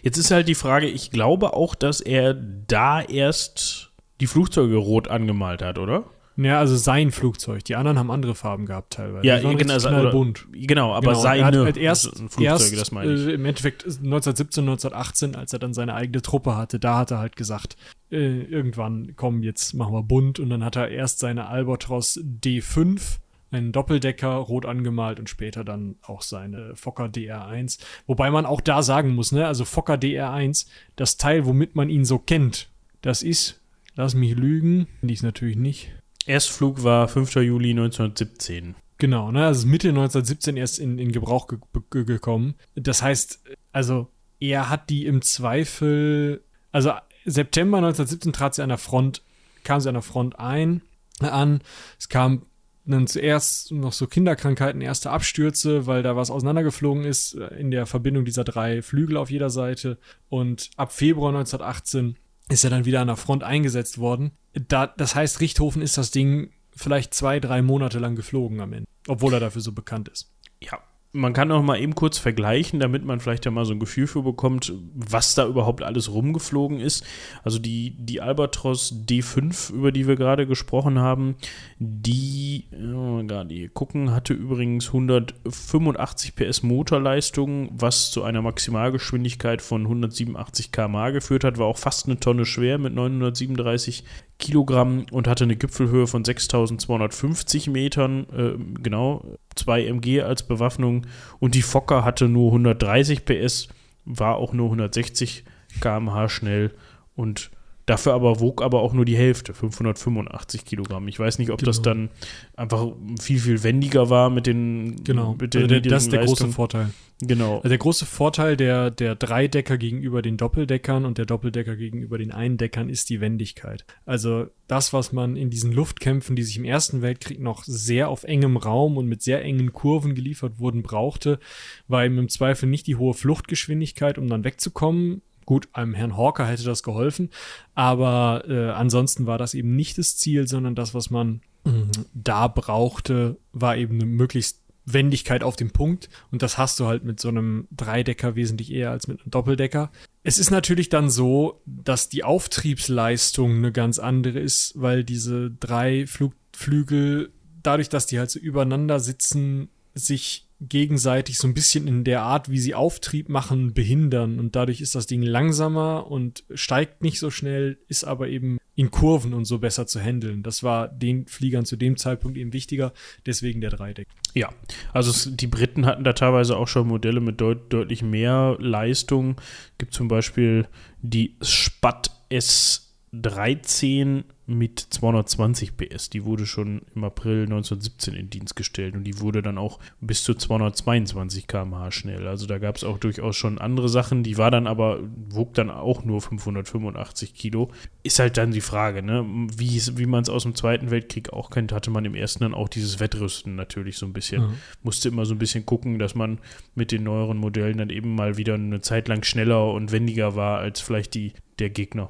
Jetzt ist halt die Frage, ich glaube auch, dass er da erst die Flugzeuge rot angemalt hat, oder?
Ja, also sein Flugzeug. Die anderen haben andere Farben gehabt teilweise.
Ja, genau,
knallbunt.
genau, aber genau, seine
halt erst, Flugzeuge, erst, das meine ich. Äh, Im Endeffekt 1917, 1918, als er dann seine eigene Truppe hatte, da hat er halt gesagt, äh, irgendwann, komm, jetzt machen wir bunt. Und dann hat er erst seine Albatros D5 einen Doppeldecker rot angemalt und später dann auch seine Fokker DR1. Wobei man auch da sagen muss, ne, also Fokker DR1, das Teil, womit man ihn so kennt, das ist, lass mich lügen, dies natürlich nicht,
Erstflug war 5. Juli 1917.
Genau, ne? Also Mitte 1917 erst in, in Gebrauch ge ge gekommen. Das heißt, also er hat die im Zweifel, also September 1917 trat sie an der Front, kam sie an der Front ein, an. Es kam dann zuerst noch so Kinderkrankheiten, erste Abstürze, weil da was auseinandergeflogen ist äh, in der Verbindung dieser drei Flügel auf jeder Seite. Und ab Februar 1918 ist er dann wieder an der Front eingesetzt worden. Da, das heißt, Richthofen ist das Ding vielleicht zwei, drei Monate lang geflogen am Ende, obwohl er dafür so bekannt ist.
Ja, man kann auch mal eben kurz vergleichen, damit man vielleicht ja mal so ein Gefühl für bekommt, was da überhaupt alles rumgeflogen ist. Also die, die Albatros D5, über die wir gerade gesprochen haben, die, ja, gerade hier gucken, hatte übrigens 185 PS Motorleistung, was zu einer Maximalgeschwindigkeit von 187 km/h geführt hat, war auch fast eine Tonne schwer mit 937 Kilogramm und hatte eine Gipfelhöhe von 6250 Metern, äh, genau, 2 MG als Bewaffnung und die Fokker hatte nur 130 PS, war auch nur 160 km/h schnell und Dafür aber wog aber auch nur die Hälfte, 585 Kilogramm. Ich weiß nicht, ob genau. das dann einfach viel, viel wendiger war mit den.
Genau,
mit
also der, das ist der große Vorteil.
Genau.
Also der große Vorteil der, der Dreidecker gegenüber den Doppeldeckern und der Doppeldecker gegenüber den Eindeckern ist die Wendigkeit. Also das, was man in diesen Luftkämpfen, die sich im Ersten Weltkrieg noch sehr auf engem Raum und mit sehr engen Kurven geliefert wurden, brauchte, war eben im Zweifel nicht die hohe Fluchtgeschwindigkeit, um dann wegzukommen, Gut, einem Herrn Hawker hätte das geholfen, aber äh, ansonsten war das eben nicht das Ziel, sondern das, was man mhm. da brauchte, war eben eine möglichst Wendigkeit auf dem Punkt. Und das hast du halt mit so einem Dreidecker wesentlich eher als mit einem Doppeldecker. Es ist natürlich dann so, dass die Auftriebsleistung eine ganz andere ist, weil diese drei Flugflügel, dadurch, dass die halt so übereinander sitzen, sich gegenseitig so ein bisschen in der Art, wie sie Auftrieb machen, behindern. Und dadurch ist das Ding langsamer und steigt nicht so schnell, ist aber eben in Kurven und so besser zu handeln. Das war den Fliegern zu dem Zeitpunkt eben wichtiger, deswegen der Dreideck.
Ja, also es, die Briten hatten da teilweise auch schon Modelle mit deut deutlich mehr Leistung. Gibt zum Beispiel die Spat S13 mit 220 PS. Die wurde schon im April 1917 in Dienst gestellt und die wurde dann auch bis zu 222 km/h schnell. Also da gab es auch durchaus schon andere Sachen. Die war dann aber, wog dann auch nur 585 Kilo. Ist halt dann die Frage, ne? wie, wie man es aus dem Zweiten Weltkrieg auch kennt, hatte man im Ersten dann auch dieses Wettrüsten natürlich so ein bisschen. Mhm. Musste immer so ein bisschen gucken, dass man mit den neueren Modellen dann eben mal wieder eine Zeit lang schneller und wendiger war als vielleicht die der Gegner.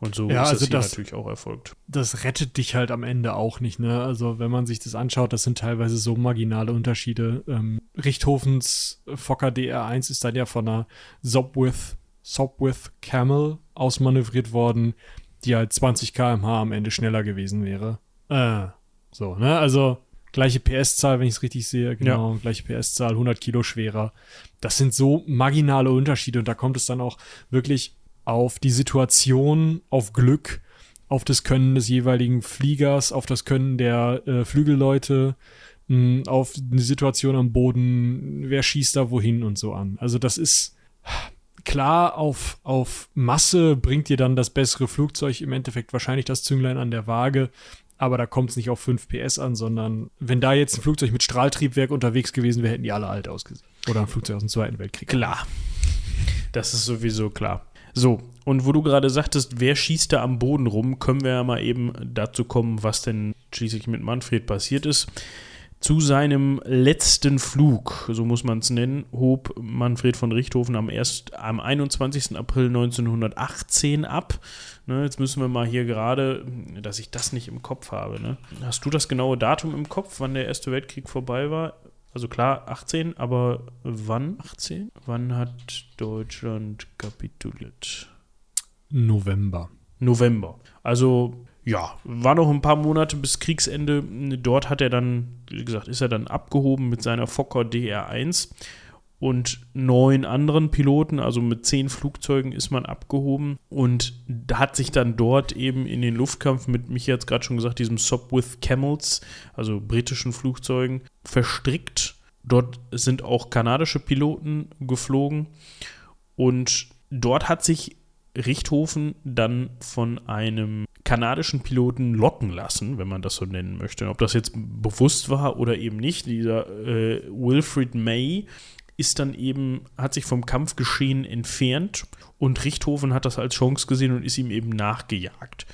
Und so
ja,
ist
also
das,
das
natürlich auch erfolgt.
Das rettet dich halt am Ende auch nicht, ne? Also wenn man sich das anschaut, das sind teilweise so marginale Unterschiede. Ähm, Richthofens Fokker DR1 ist dann ja von einer Sopwith, Sopwith Camel ausmanövriert worden, die halt 20 km/h am Ende schneller gewesen wäre. Äh, so, ne? Also gleiche PS-Zahl, wenn ich es richtig sehe, genau, ja. gleiche PS-Zahl, 100 Kilo schwerer. Das sind so marginale Unterschiede und da kommt es dann auch wirklich auf die Situation, auf Glück, auf das Können des jeweiligen Fliegers, auf das Können der äh, Flügelleute, mh, hm, auf die Situation am Boden, wer schießt da wohin und so an. Also das ist klar, auf, auf Masse bringt dir dann das bessere Flugzeug im Endeffekt wahrscheinlich das Zünglein an der Waage, aber da kommt es nicht auf 5 PS an, sondern wenn da jetzt ein Flugzeug mit Strahltriebwerk unterwegs gewesen wäre, hätten die alle alt ausgesehen. Oder ein Flugzeug aus dem Zweiten Weltkrieg.
Klar. Das ist sowieso klar. So, und wo du gerade sagtest, wer schießt da am Boden rum, können wir ja mal eben dazu kommen, was denn schließlich mit Manfred passiert ist. Zu seinem letzten Flug, so muss man es nennen, hob Manfred von Richthofen am, erst, am 21. April 1918 ab. Ne, jetzt müssen wir mal hier gerade, dass ich das nicht im Kopf habe. Ne? Hast du das genaue Datum im Kopf, wann der Erste Weltkrieg vorbei war? Also klar, 18, aber wann? 18? Wann hat Deutschland kapituliert?
November.
November. Also ja, war noch ein paar Monate bis Kriegsende. Dort hat er dann, wie gesagt, ist er dann abgehoben mit seiner Fokker DR1 und neun anderen Piloten, also mit zehn Flugzeugen ist man abgehoben und hat sich dann dort eben in den Luftkampf mit, mich jetzt gerade schon gesagt, diesem Sopwith Camels, also britischen Flugzeugen, verstrickt. Dort sind auch kanadische Piloten geflogen und dort hat sich Richthofen dann von einem kanadischen Piloten locken lassen, wenn man das so nennen möchte. Ob das jetzt bewusst war oder eben nicht, dieser äh, Wilfred May ist dann eben, hat sich vom Kampfgeschehen entfernt und Richthofen hat das als Chance gesehen und ist ihm eben nachgejagt.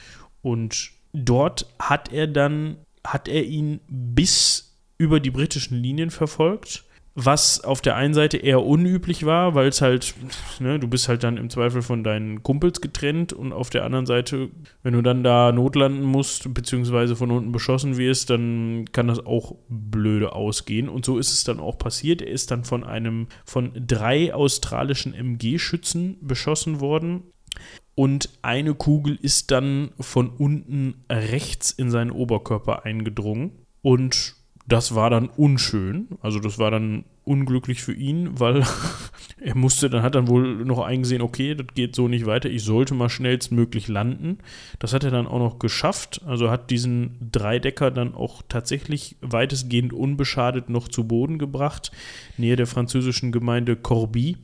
Und dort hat er dann, hat er ihn bis über die britischen Linien verfolgt was auf der einen Seite eher unüblich war, weil es halt, ne, du bist halt dann im Zweifel von deinen Kumpels getrennt und auf der anderen Seite, wenn du dann da notlanden musst, beziehungsweise von unten beschossen wirst, dann kann das auch blöde ausgehen. Und so ist es dann auch passiert. Er ist dann von einem, von drei australischen MG-Schützen beschossen worden. Und eine Kugel ist dann von unten rechts in seinen Oberkörper eingedrungen. Und das war dann unschön. Also das war dann unglücklich für ihn, weil er musste, dann hat dann wohl noch eingesehen, okay, das geht so nicht weiter, ich sollte mal schnellstmöglich landen. Das hat er dann auch noch geschafft, also hat diesen Dreidecker dann auch tatsächlich weitestgehend unbeschadet noch zu Boden gebracht, nähe der französischen Gemeinde Corbie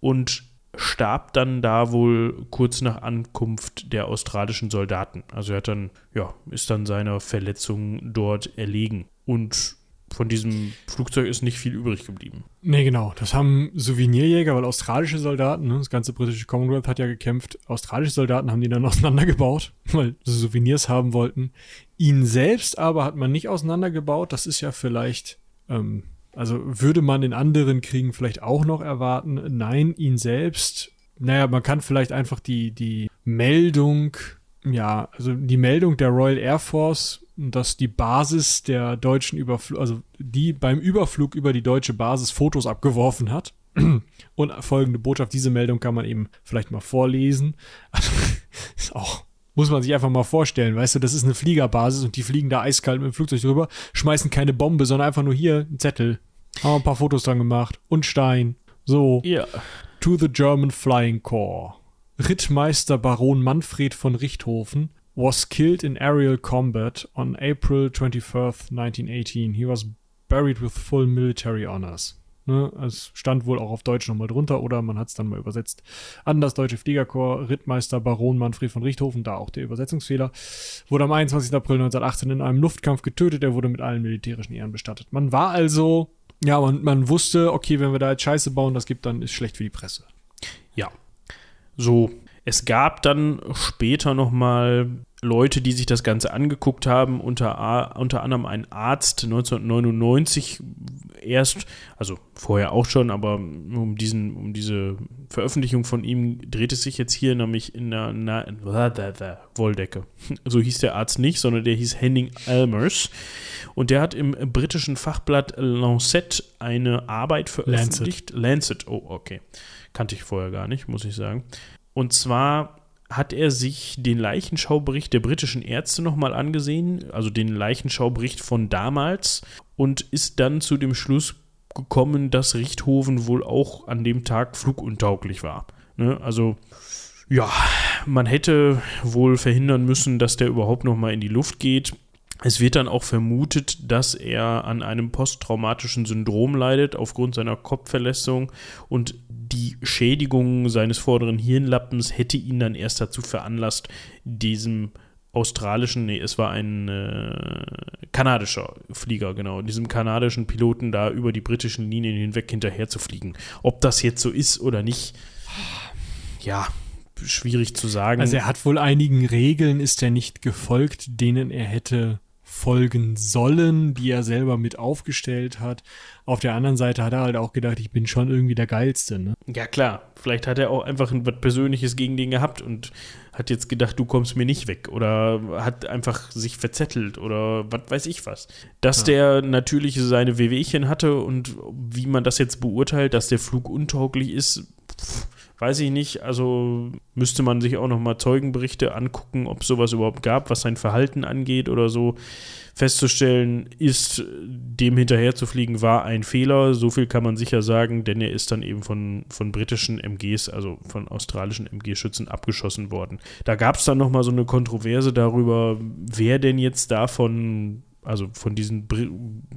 und starb dann da wohl kurz nach Ankunft der australischen Soldaten. Also er hat dann, ja, ist dann seiner Verletzung dort erlegen. Und von diesem Flugzeug ist nicht viel übrig geblieben.
Nee, genau. Das haben Souvenirjäger, weil australische Soldaten, ne, das ganze britische Commonwealth hat ja gekämpft, australische Soldaten haben die dann auseinandergebaut, weil sie Souvenirs haben wollten. Ihn selbst aber hat man nicht auseinandergebaut. Das ist ja vielleicht, ähm, also würde man in anderen Kriegen vielleicht auch noch erwarten. Nein, ihn selbst, naja, man kann vielleicht einfach die, die Meldung, ja, also die Meldung der Royal Air Force dass die Basis der deutschen Überflug, also die beim Überflug über die deutsche Basis Fotos abgeworfen hat. Und folgende Botschaft, diese Meldung kann man eben vielleicht mal vorlesen. ist auch, muss man sich einfach mal vorstellen, weißt du, das ist eine Fliegerbasis und die fliegen da eiskalt mit dem Flugzeug drüber, schmeißen keine Bombe, sondern einfach nur hier einen Zettel. Haben ein paar Fotos dran gemacht. Und Stein. So.
Ja.
To the German Flying Corps. Rittmeister Baron Manfred von Richthofen was killed in aerial combat on April 24th, 1918. He was buried with full military honors. Ne, es stand wohl auch auf Deutsch nochmal drunter oder man hat es dann mal übersetzt an das deutsche Fliegerkorps. Rittmeister Baron Manfred von Richthofen, da auch der Übersetzungsfehler, wurde am 21. April 1918 in einem Luftkampf getötet. Er wurde mit allen militärischen Ehren bestattet. Man war also, ja, man, man wusste, okay, wenn wir da jetzt Scheiße bauen, das gibt, dann ist schlecht für die Presse.
Ja. So, es gab dann später nochmal Leute, die sich das Ganze angeguckt haben, unter, unter anderem ein Arzt 1999 erst, also vorher auch schon, aber um, diesen, um diese Veröffentlichung von ihm dreht es sich jetzt hier nämlich in der na, Wolldecke. So hieß der Arzt nicht, sondern der hieß Henning Elmers. Und der hat im britischen Fachblatt Lancet eine Arbeit veröffentlicht. Lancet, Lancet oh, okay. Kannte ich vorher gar nicht, muss ich sagen. Und zwar hat er sich den Leichenschaubericht der britischen Ärzte nochmal angesehen, also den Leichenschaubericht von damals, und ist dann zu dem Schluss gekommen, dass Richthofen wohl auch an dem Tag fluguntauglich war. Ne? Also, ja, man hätte wohl verhindern müssen, dass der überhaupt nochmal in die Luft geht. Es wird dann auch vermutet, dass er an einem posttraumatischen Syndrom leidet aufgrund seiner Kopfverletzung und die Schädigung seines vorderen Hirnlappens hätte ihn dann erst dazu veranlasst, diesem australischen, nee, es war ein äh, kanadischer Flieger, genau, diesem kanadischen Piloten da über die britischen Linien hinweg hinterher zu fliegen. Ob das jetzt so ist oder nicht, ja, schwierig zu sagen.
Also er hat wohl einigen Regeln, ist er nicht gefolgt, denen er hätte folgen sollen, die er selber mit aufgestellt hat. Auf der anderen Seite hat er halt auch gedacht, ich bin schon irgendwie der Geilste. Ne?
Ja, klar. Vielleicht hat er auch einfach was Persönliches gegen den gehabt und hat jetzt gedacht, du kommst mir nicht weg. Oder hat einfach sich verzettelt oder was weiß ich was. Dass ja. der natürlich seine Wehwehchen hatte und wie man das jetzt beurteilt, dass der Flug untauglich ist, pff, weiß ich nicht. Also müsste man sich auch nochmal Zeugenberichte angucken, ob sowas überhaupt gab, was sein Verhalten angeht oder so. Festzustellen ist, dem hinterher zu fliegen, war ein Fehler. So viel kann man sicher sagen, denn er ist dann eben von, von britischen MGs, also von australischen MG-Schützen abgeschossen worden. Da gab es dann nochmal so eine Kontroverse darüber, wer denn jetzt davon also von diesen,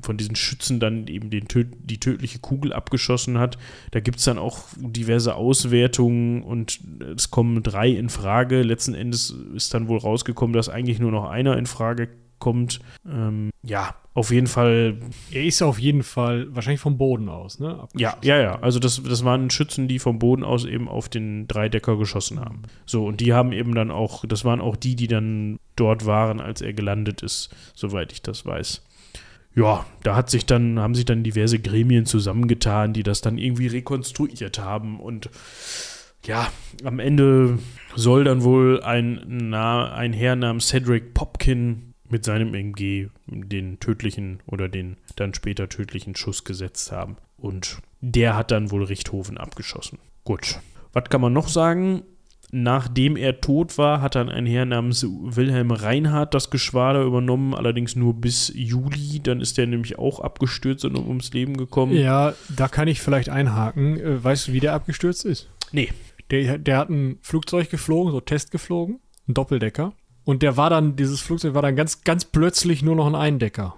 von diesen Schützen dann eben den, die tödliche Kugel abgeschossen hat. Da gibt es dann auch diverse Auswertungen und es kommen drei in Frage. Letzten Endes ist dann wohl rausgekommen, dass eigentlich nur noch einer in Frage kommt. Ähm, ja, auf jeden Fall.
Er ist auf jeden Fall wahrscheinlich vom Boden aus, ne?
Ja, ja, ja. Also das, das waren Schützen, die vom Boden aus eben auf den Dreidecker geschossen haben. So, und die haben eben dann auch, das waren auch die, die dann dort waren, als er gelandet ist, soweit ich das weiß. Ja, da hat sich dann, haben sich dann diverse Gremien zusammengetan, die das dann irgendwie rekonstruiert haben und ja, am Ende soll dann wohl ein, ein Herr namens Cedric Popkin mit seinem MG den tödlichen oder den dann später tödlichen Schuss gesetzt haben. Und der hat dann wohl Richthofen abgeschossen. Gut. Was kann man noch sagen? Nachdem er tot war, hat dann ein Herr namens Wilhelm Reinhardt das Geschwader übernommen, allerdings nur bis Juli. Dann ist der nämlich auch abgestürzt und ums Leben gekommen.
Ja, da kann ich vielleicht einhaken. Äh, weißt du, wie der abgestürzt ist?
Nee.
Der, der hat ein Flugzeug geflogen, so Test geflogen, ein Doppeldecker. Und der war dann, dieses Flugzeug war dann ganz, ganz plötzlich nur noch ein Eindecker.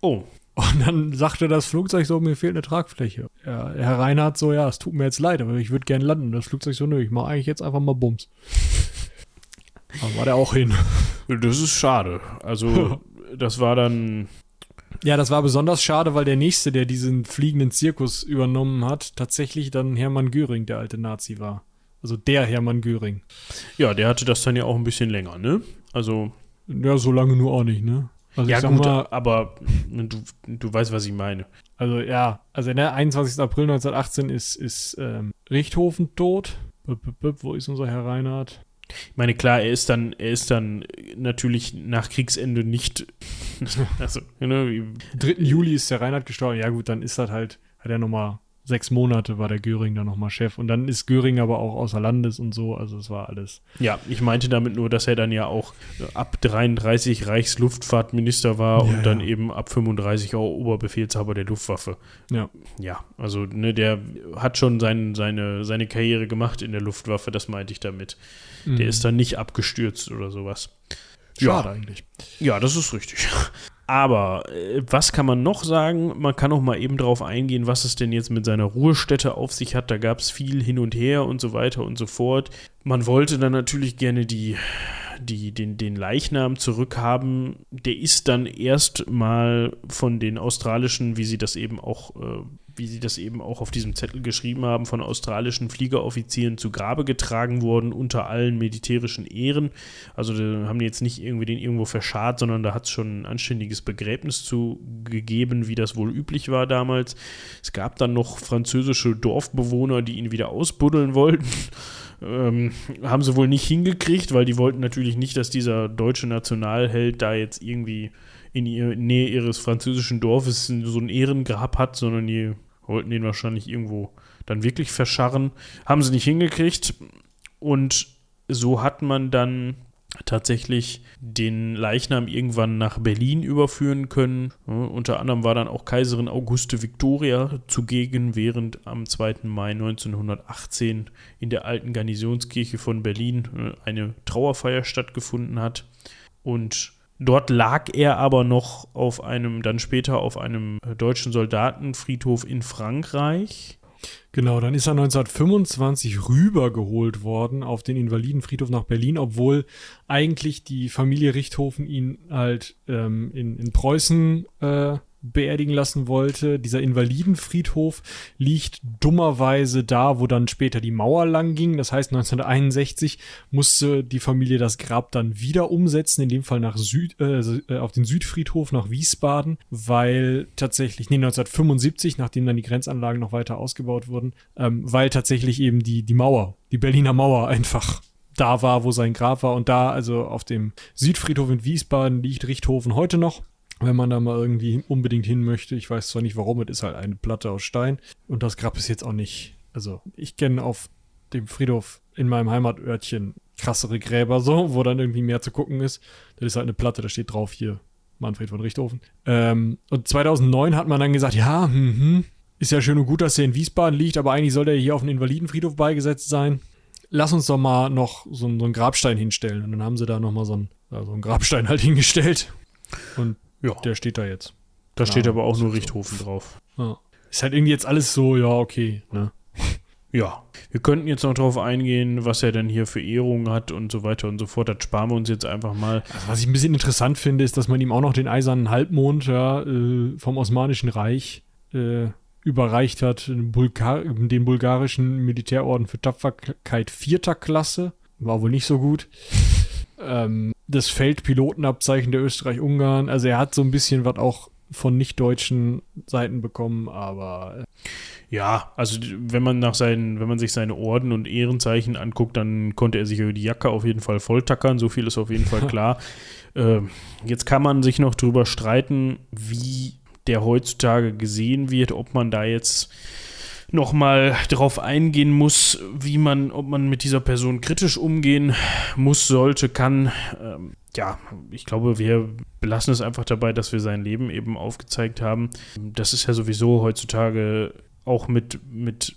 Oh.
Und dann sagte das Flugzeug so, mir fehlt eine Tragfläche. Ja, Herr Reinhardt so, ja, es tut mir jetzt leid, aber ich würde gerne landen. Das Flugzeug so, nö, ich mache eigentlich jetzt einfach mal Bums. Aber war der auch hin.
Das ist schade. Also, das war dann.
Ja, das war besonders schade, weil der Nächste, der diesen fliegenden Zirkus übernommen hat, tatsächlich dann Hermann Göring, der alte Nazi war. Also der Hermann Göring.
Ja, der hatte das dann ja auch ein bisschen länger, ne? Also.
Ja, so lange nur auch nicht, ne?
Also ja, gut, mal, aber du, du weißt, was ich meine.
Also, ja, also der 21. April 1918 ist, ist ähm, Richthofen tot. Wo ist unser Herr Reinhardt?
Ich meine, klar, er ist dann, er ist dann natürlich nach Kriegsende nicht.
also, ne, 3. Juli ist der Reinhardt gestorben. Ja, gut, dann ist das halt, hat er nochmal sechs Monate war der Göring dann nochmal Chef. Und dann ist Göring aber auch außer Landes und so. Also es war alles.
Ja, ich meinte damit nur, dass er dann ja auch ab 33 Reichsluftfahrtminister war ja, und dann ja. eben ab 35 auch Oberbefehlshaber der Luftwaffe.
Ja.
Ja, also ne, der hat schon sein, seine, seine Karriere gemacht in der Luftwaffe, das meinte ich damit. Mhm. Der ist dann nicht abgestürzt oder sowas.
Schade ja. eigentlich.
Ja, das ist richtig. Aber äh, was kann man noch sagen? Man kann auch mal eben darauf eingehen, was es denn jetzt mit seiner Ruhestätte auf sich hat. Da gab es viel hin und her und so weiter und so fort. Man wollte dann natürlich gerne die, die, den, den Leichnam zurückhaben. Der ist dann erst mal von den australischen, wie sie das eben auch äh, wie sie das eben auch auf diesem Zettel geschrieben haben, von australischen Fliegeroffizieren zu Grabe getragen worden, unter allen militärischen Ehren. Also da haben die jetzt nicht irgendwie den irgendwo verscharrt, sondern da hat es schon ein anständiges Begräbnis zu gegeben, wie das wohl üblich war damals. Es gab dann noch französische Dorfbewohner, die ihn wieder ausbuddeln wollten. Ähm, haben sie wohl nicht hingekriegt, weil die wollten natürlich nicht, dass dieser deutsche Nationalheld da jetzt irgendwie in Nähe ihres französischen Dorfes so ein Ehrengrab hat, sondern die wollten den wahrscheinlich irgendwo dann wirklich verscharren. Haben sie nicht hingekriegt. Und so hat man dann tatsächlich den Leichnam irgendwann nach Berlin überführen können. Unter anderem war dann auch Kaiserin Auguste Victoria zugegen, während am 2. Mai 1918 in der alten Garnisonskirche von Berlin äh, eine Trauerfeier stattgefunden hat. Und Dort lag er aber noch auf einem, dann später auf einem deutschen Soldatenfriedhof in Frankreich.
Genau, dann ist er 1925 rübergeholt worden auf den Invalidenfriedhof nach Berlin, obwohl eigentlich die Familie Richthofen ihn halt ähm, in, in Preußen äh, beerdigen lassen wollte. Dieser Invalidenfriedhof liegt dummerweise da, wo dann später die Mauer lang ging. Das heißt, 1961 musste die Familie das Grab dann wieder umsetzen, in dem Fall nach Süd, äh, äh, auf den Südfriedhof nach Wiesbaden, weil tatsächlich, nee, 1975, nachdem dann die Grenzanlagen noch weiter ausgebaut wurden, ähm, weil tatsächlich eben die, die Mauer, die Berliner Mauer einfach da war, wo sein Grab war. Und da, also auf dem Südfriedhof in Wiesbaden, liegt Richthofen heute noch wenn man da mal irgendwie unbedingt hin möchte. Ich weiß zwar nicht warum, es ist halt eine Platte aus Stein. Und das Grab ist jetzt auch nicht. Also, ich kenne auf dem Friedhof in meinem Heimatörtchen krassere Gräber so, wo dann irgendwie mehr zu gucken ist. Das ist halt eine Platte, da steht drauf hier Manfred von Richthofen. Ähm, und 2009 hat man dann gesagt, ja, hm, hm, ist ja schön und gut, dass der in Wiesbaden liegt, aber eigentlich soll der hier auf dem Invalidenfriedhof beigesetzt sein. Lass uns doch mal noch so, so einen Grabstein hinstellen. Und dann haben sie da nochmal so einen, einen Grabstein halt hingestellt. Und ja. Der steht da jetzt.
Da ja, steht aber auch nur Richthofen drauf.
Ja. Ist halt irgendwie jetzt alles so, ja, okay, ne?
Ja, wir könnten jetzt noch darauf eingehen, was er denn hier für Ehrungen hat und so weiter und so fort. Das sparen wir uns jetzt einfach mal.
Also was ich ein bisschen interessant finde, ist, dass man ihm auch noch den eisernen Halbmond ja, äh, vom Osmanischen Reich äh, überreicht hat, Bulgar den bulgarischen Militärorden für Tapferkeit vierter Klasse. War wohl nicht so gut. Ähm, das Feldpilotenabzeichen der Österreich-Ungarn. Also er hat so ein bisschen was auch von nicht-deutschen Seiten bekommen, aber.
Äh ja, also wenn man nach seinen, wenn man sich seine Orden und Ehrenzeichen anguckt, dann konnte er sich über die Jacke auf jeden Fall volltackern, so viel ist auf jeden Fall klar. äh, jetzt kann man sich noch drüber streiten, wie der heutzutage gesehen wird, ob man da jetzt nochmal drauf eingehen muss, wie man, ob man mit dieser Person kritisch umgehen muss, sollte, kann. Ähm, ja, ich glaube, wir belassen es einfach dabei, dass wir sein Leben eben aufgezeigt haben. Das ist ja sowieso heutzutage auch mit, mit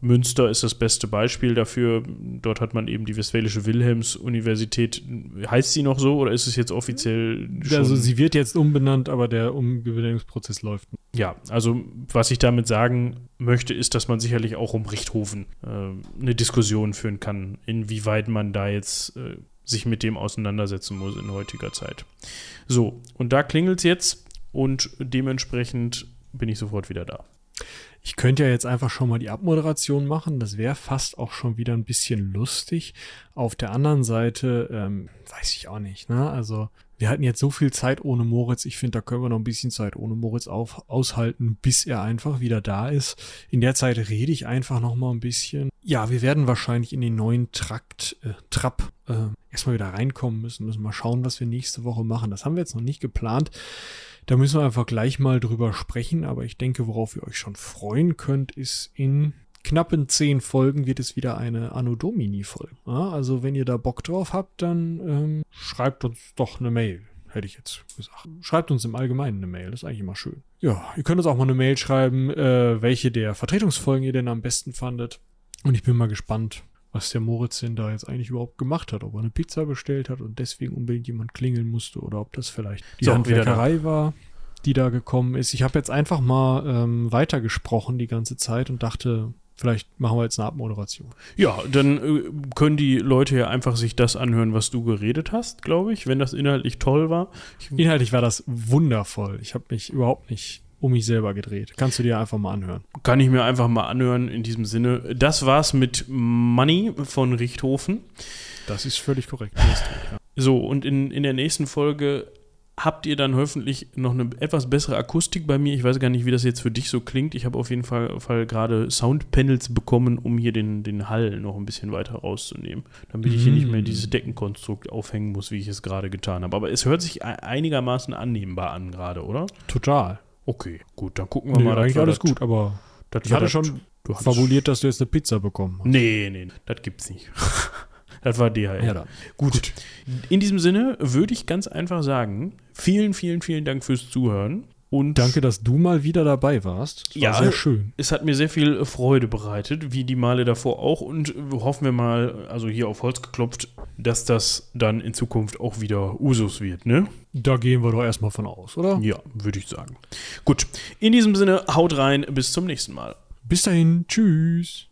Münster ist das beste Beispiel dafür. Dort hat man eben die Westfälische Wilhelms-Universität. Heißt sie noch so oder ist es jetzt offiziell
schon? Also sie wird jetzt umbenannt, aber der Umbenennungsprozess läuft.
Ja, also was ich damit sagen möchte, ist, dass man sicherlich auch um Richthofen äh, eine Diskussion führen kann, inwieweit man da jetzt äh, sich mit dem auseinandersetzen muss in heutiger Zeit. So, und da klingelt es jetzt und dementsprechend bin ich sofort wieder da.
Ich könnte ja jetzt einfach schon mal die Abmoderation machen. Das wäre fast auch schon wieder ein bisschen lustig. Auf der anderen Seite, ähm, weiß ich auch nicht, ne? Also, wir hatten jetzt so viel Zeit ohne Moritz. Ich finde, da können wir noch ein bisschen Zeit ohne Moritz auf, aushalten, bis er einfach wieder da ist. In der Zeit rede ich einfach noch mal ein bisschen. Ja, wir werden wahrscheinlich in den neuen Trakt, äh, Trap äh, erstmal wieder reinkommen müssen. Müssen mal schauen, was wir nächste Woche machen. Das haben wir jetzt noch nicht geplant. Da müssen wir einfach gleich mal drüber sprechen, aber ich denke, worauf ihr euch schon freuen könnt, ist in knappen zehn Folgen wird es wieder eine Anno Domini Folge. Ja, also wenn ihr da Bock drauf habt, dann ähm, schreibt uns doch eine Mail, hätte ich jetzt gesagt. Schreibt uns im Allgemeinen eine Mail, das ist eigentlich immer schön. Ja, ihr könnt uns auch mal eine Mail schreiben, äh, welche der Vertretungsfolgen ihr denn am besten fandet. Und ich bin mal gespannt, was der Moritz denn da jetzt eigentlich überhaupt gemacht hat. Ob er eine Pizza bestellt hat und deswegen unbedingt jemand klingeln musste oder ob das vielleicht die so, Handwerkerei war, die da gekommen ist. Ich habe jetzt einfach mal ähm, weitergesprochen die ganze Zeit und dachte, Vielleicht machen wir jetzt eine Abmoderation.
Ja, dann äh, können die Leute ja einfach sich das anhören, was du geredet hast, glaube ich, wenn das inhaltlich toll war.
Ich inhaltlich war das wundervoll. Ich habe mich überhaupt nicht um mich selber gedreht. Kannst du dir einfach mal anhören.
Kann ich mir einfach mal anhören in diesem Sinne. Das war's mit Money von Richthofen.
Das ist völlig korrekt.
So, und in, in der nächsten Folge habt ihr dann hoffentlich noch eine etwas bessere Akustik bei mir. Ich weiß gar nicht, wie das jetzt für dich so klingt. Ich habe auf jeden Fall, Fall gerade Soundpanels bekommen, um hier den, den Hall noch ein bisschen weiter rauszunehmen. Damit ich hier nicht mehr mm. dieses Deckenkonstrukt aufhängen muss, wie ich es gerade getan habe. Aber es hört sich einigermaßen annehmbar an gerade, oder?
Total.
Okay, gut, dann gucken wir
nee,
mal.
Eigentlich alles gut, aber
ich hatte schon
fabuliert, dass du jetzt eine Pizza bekommen
hast. Nee, nee, das gibt's nicht. das war DHL. Ja, da. Gut. gut. In diesem Sinne würde ich ganz einfach sagen, vielen, vielen, vielen Dank fürs Zuhören.
Und Danke, dass du mal wieder dabei warst.
Das ja, war sehr schön. Es hat mir sehr viel Freude bereitet, wie die Male davor auch. Und hoffen wir mal, also hier auf Holz geklopft, dass das dann in Zukunft auch wieder Usus wird, ne?
Da gehen wir doch erstmal von aus, oder?
Ja, würde ich sagen. Gut, in diesem Sinne, haut rein, bis zum nächsten Mal.
Bis dahin, tschüss.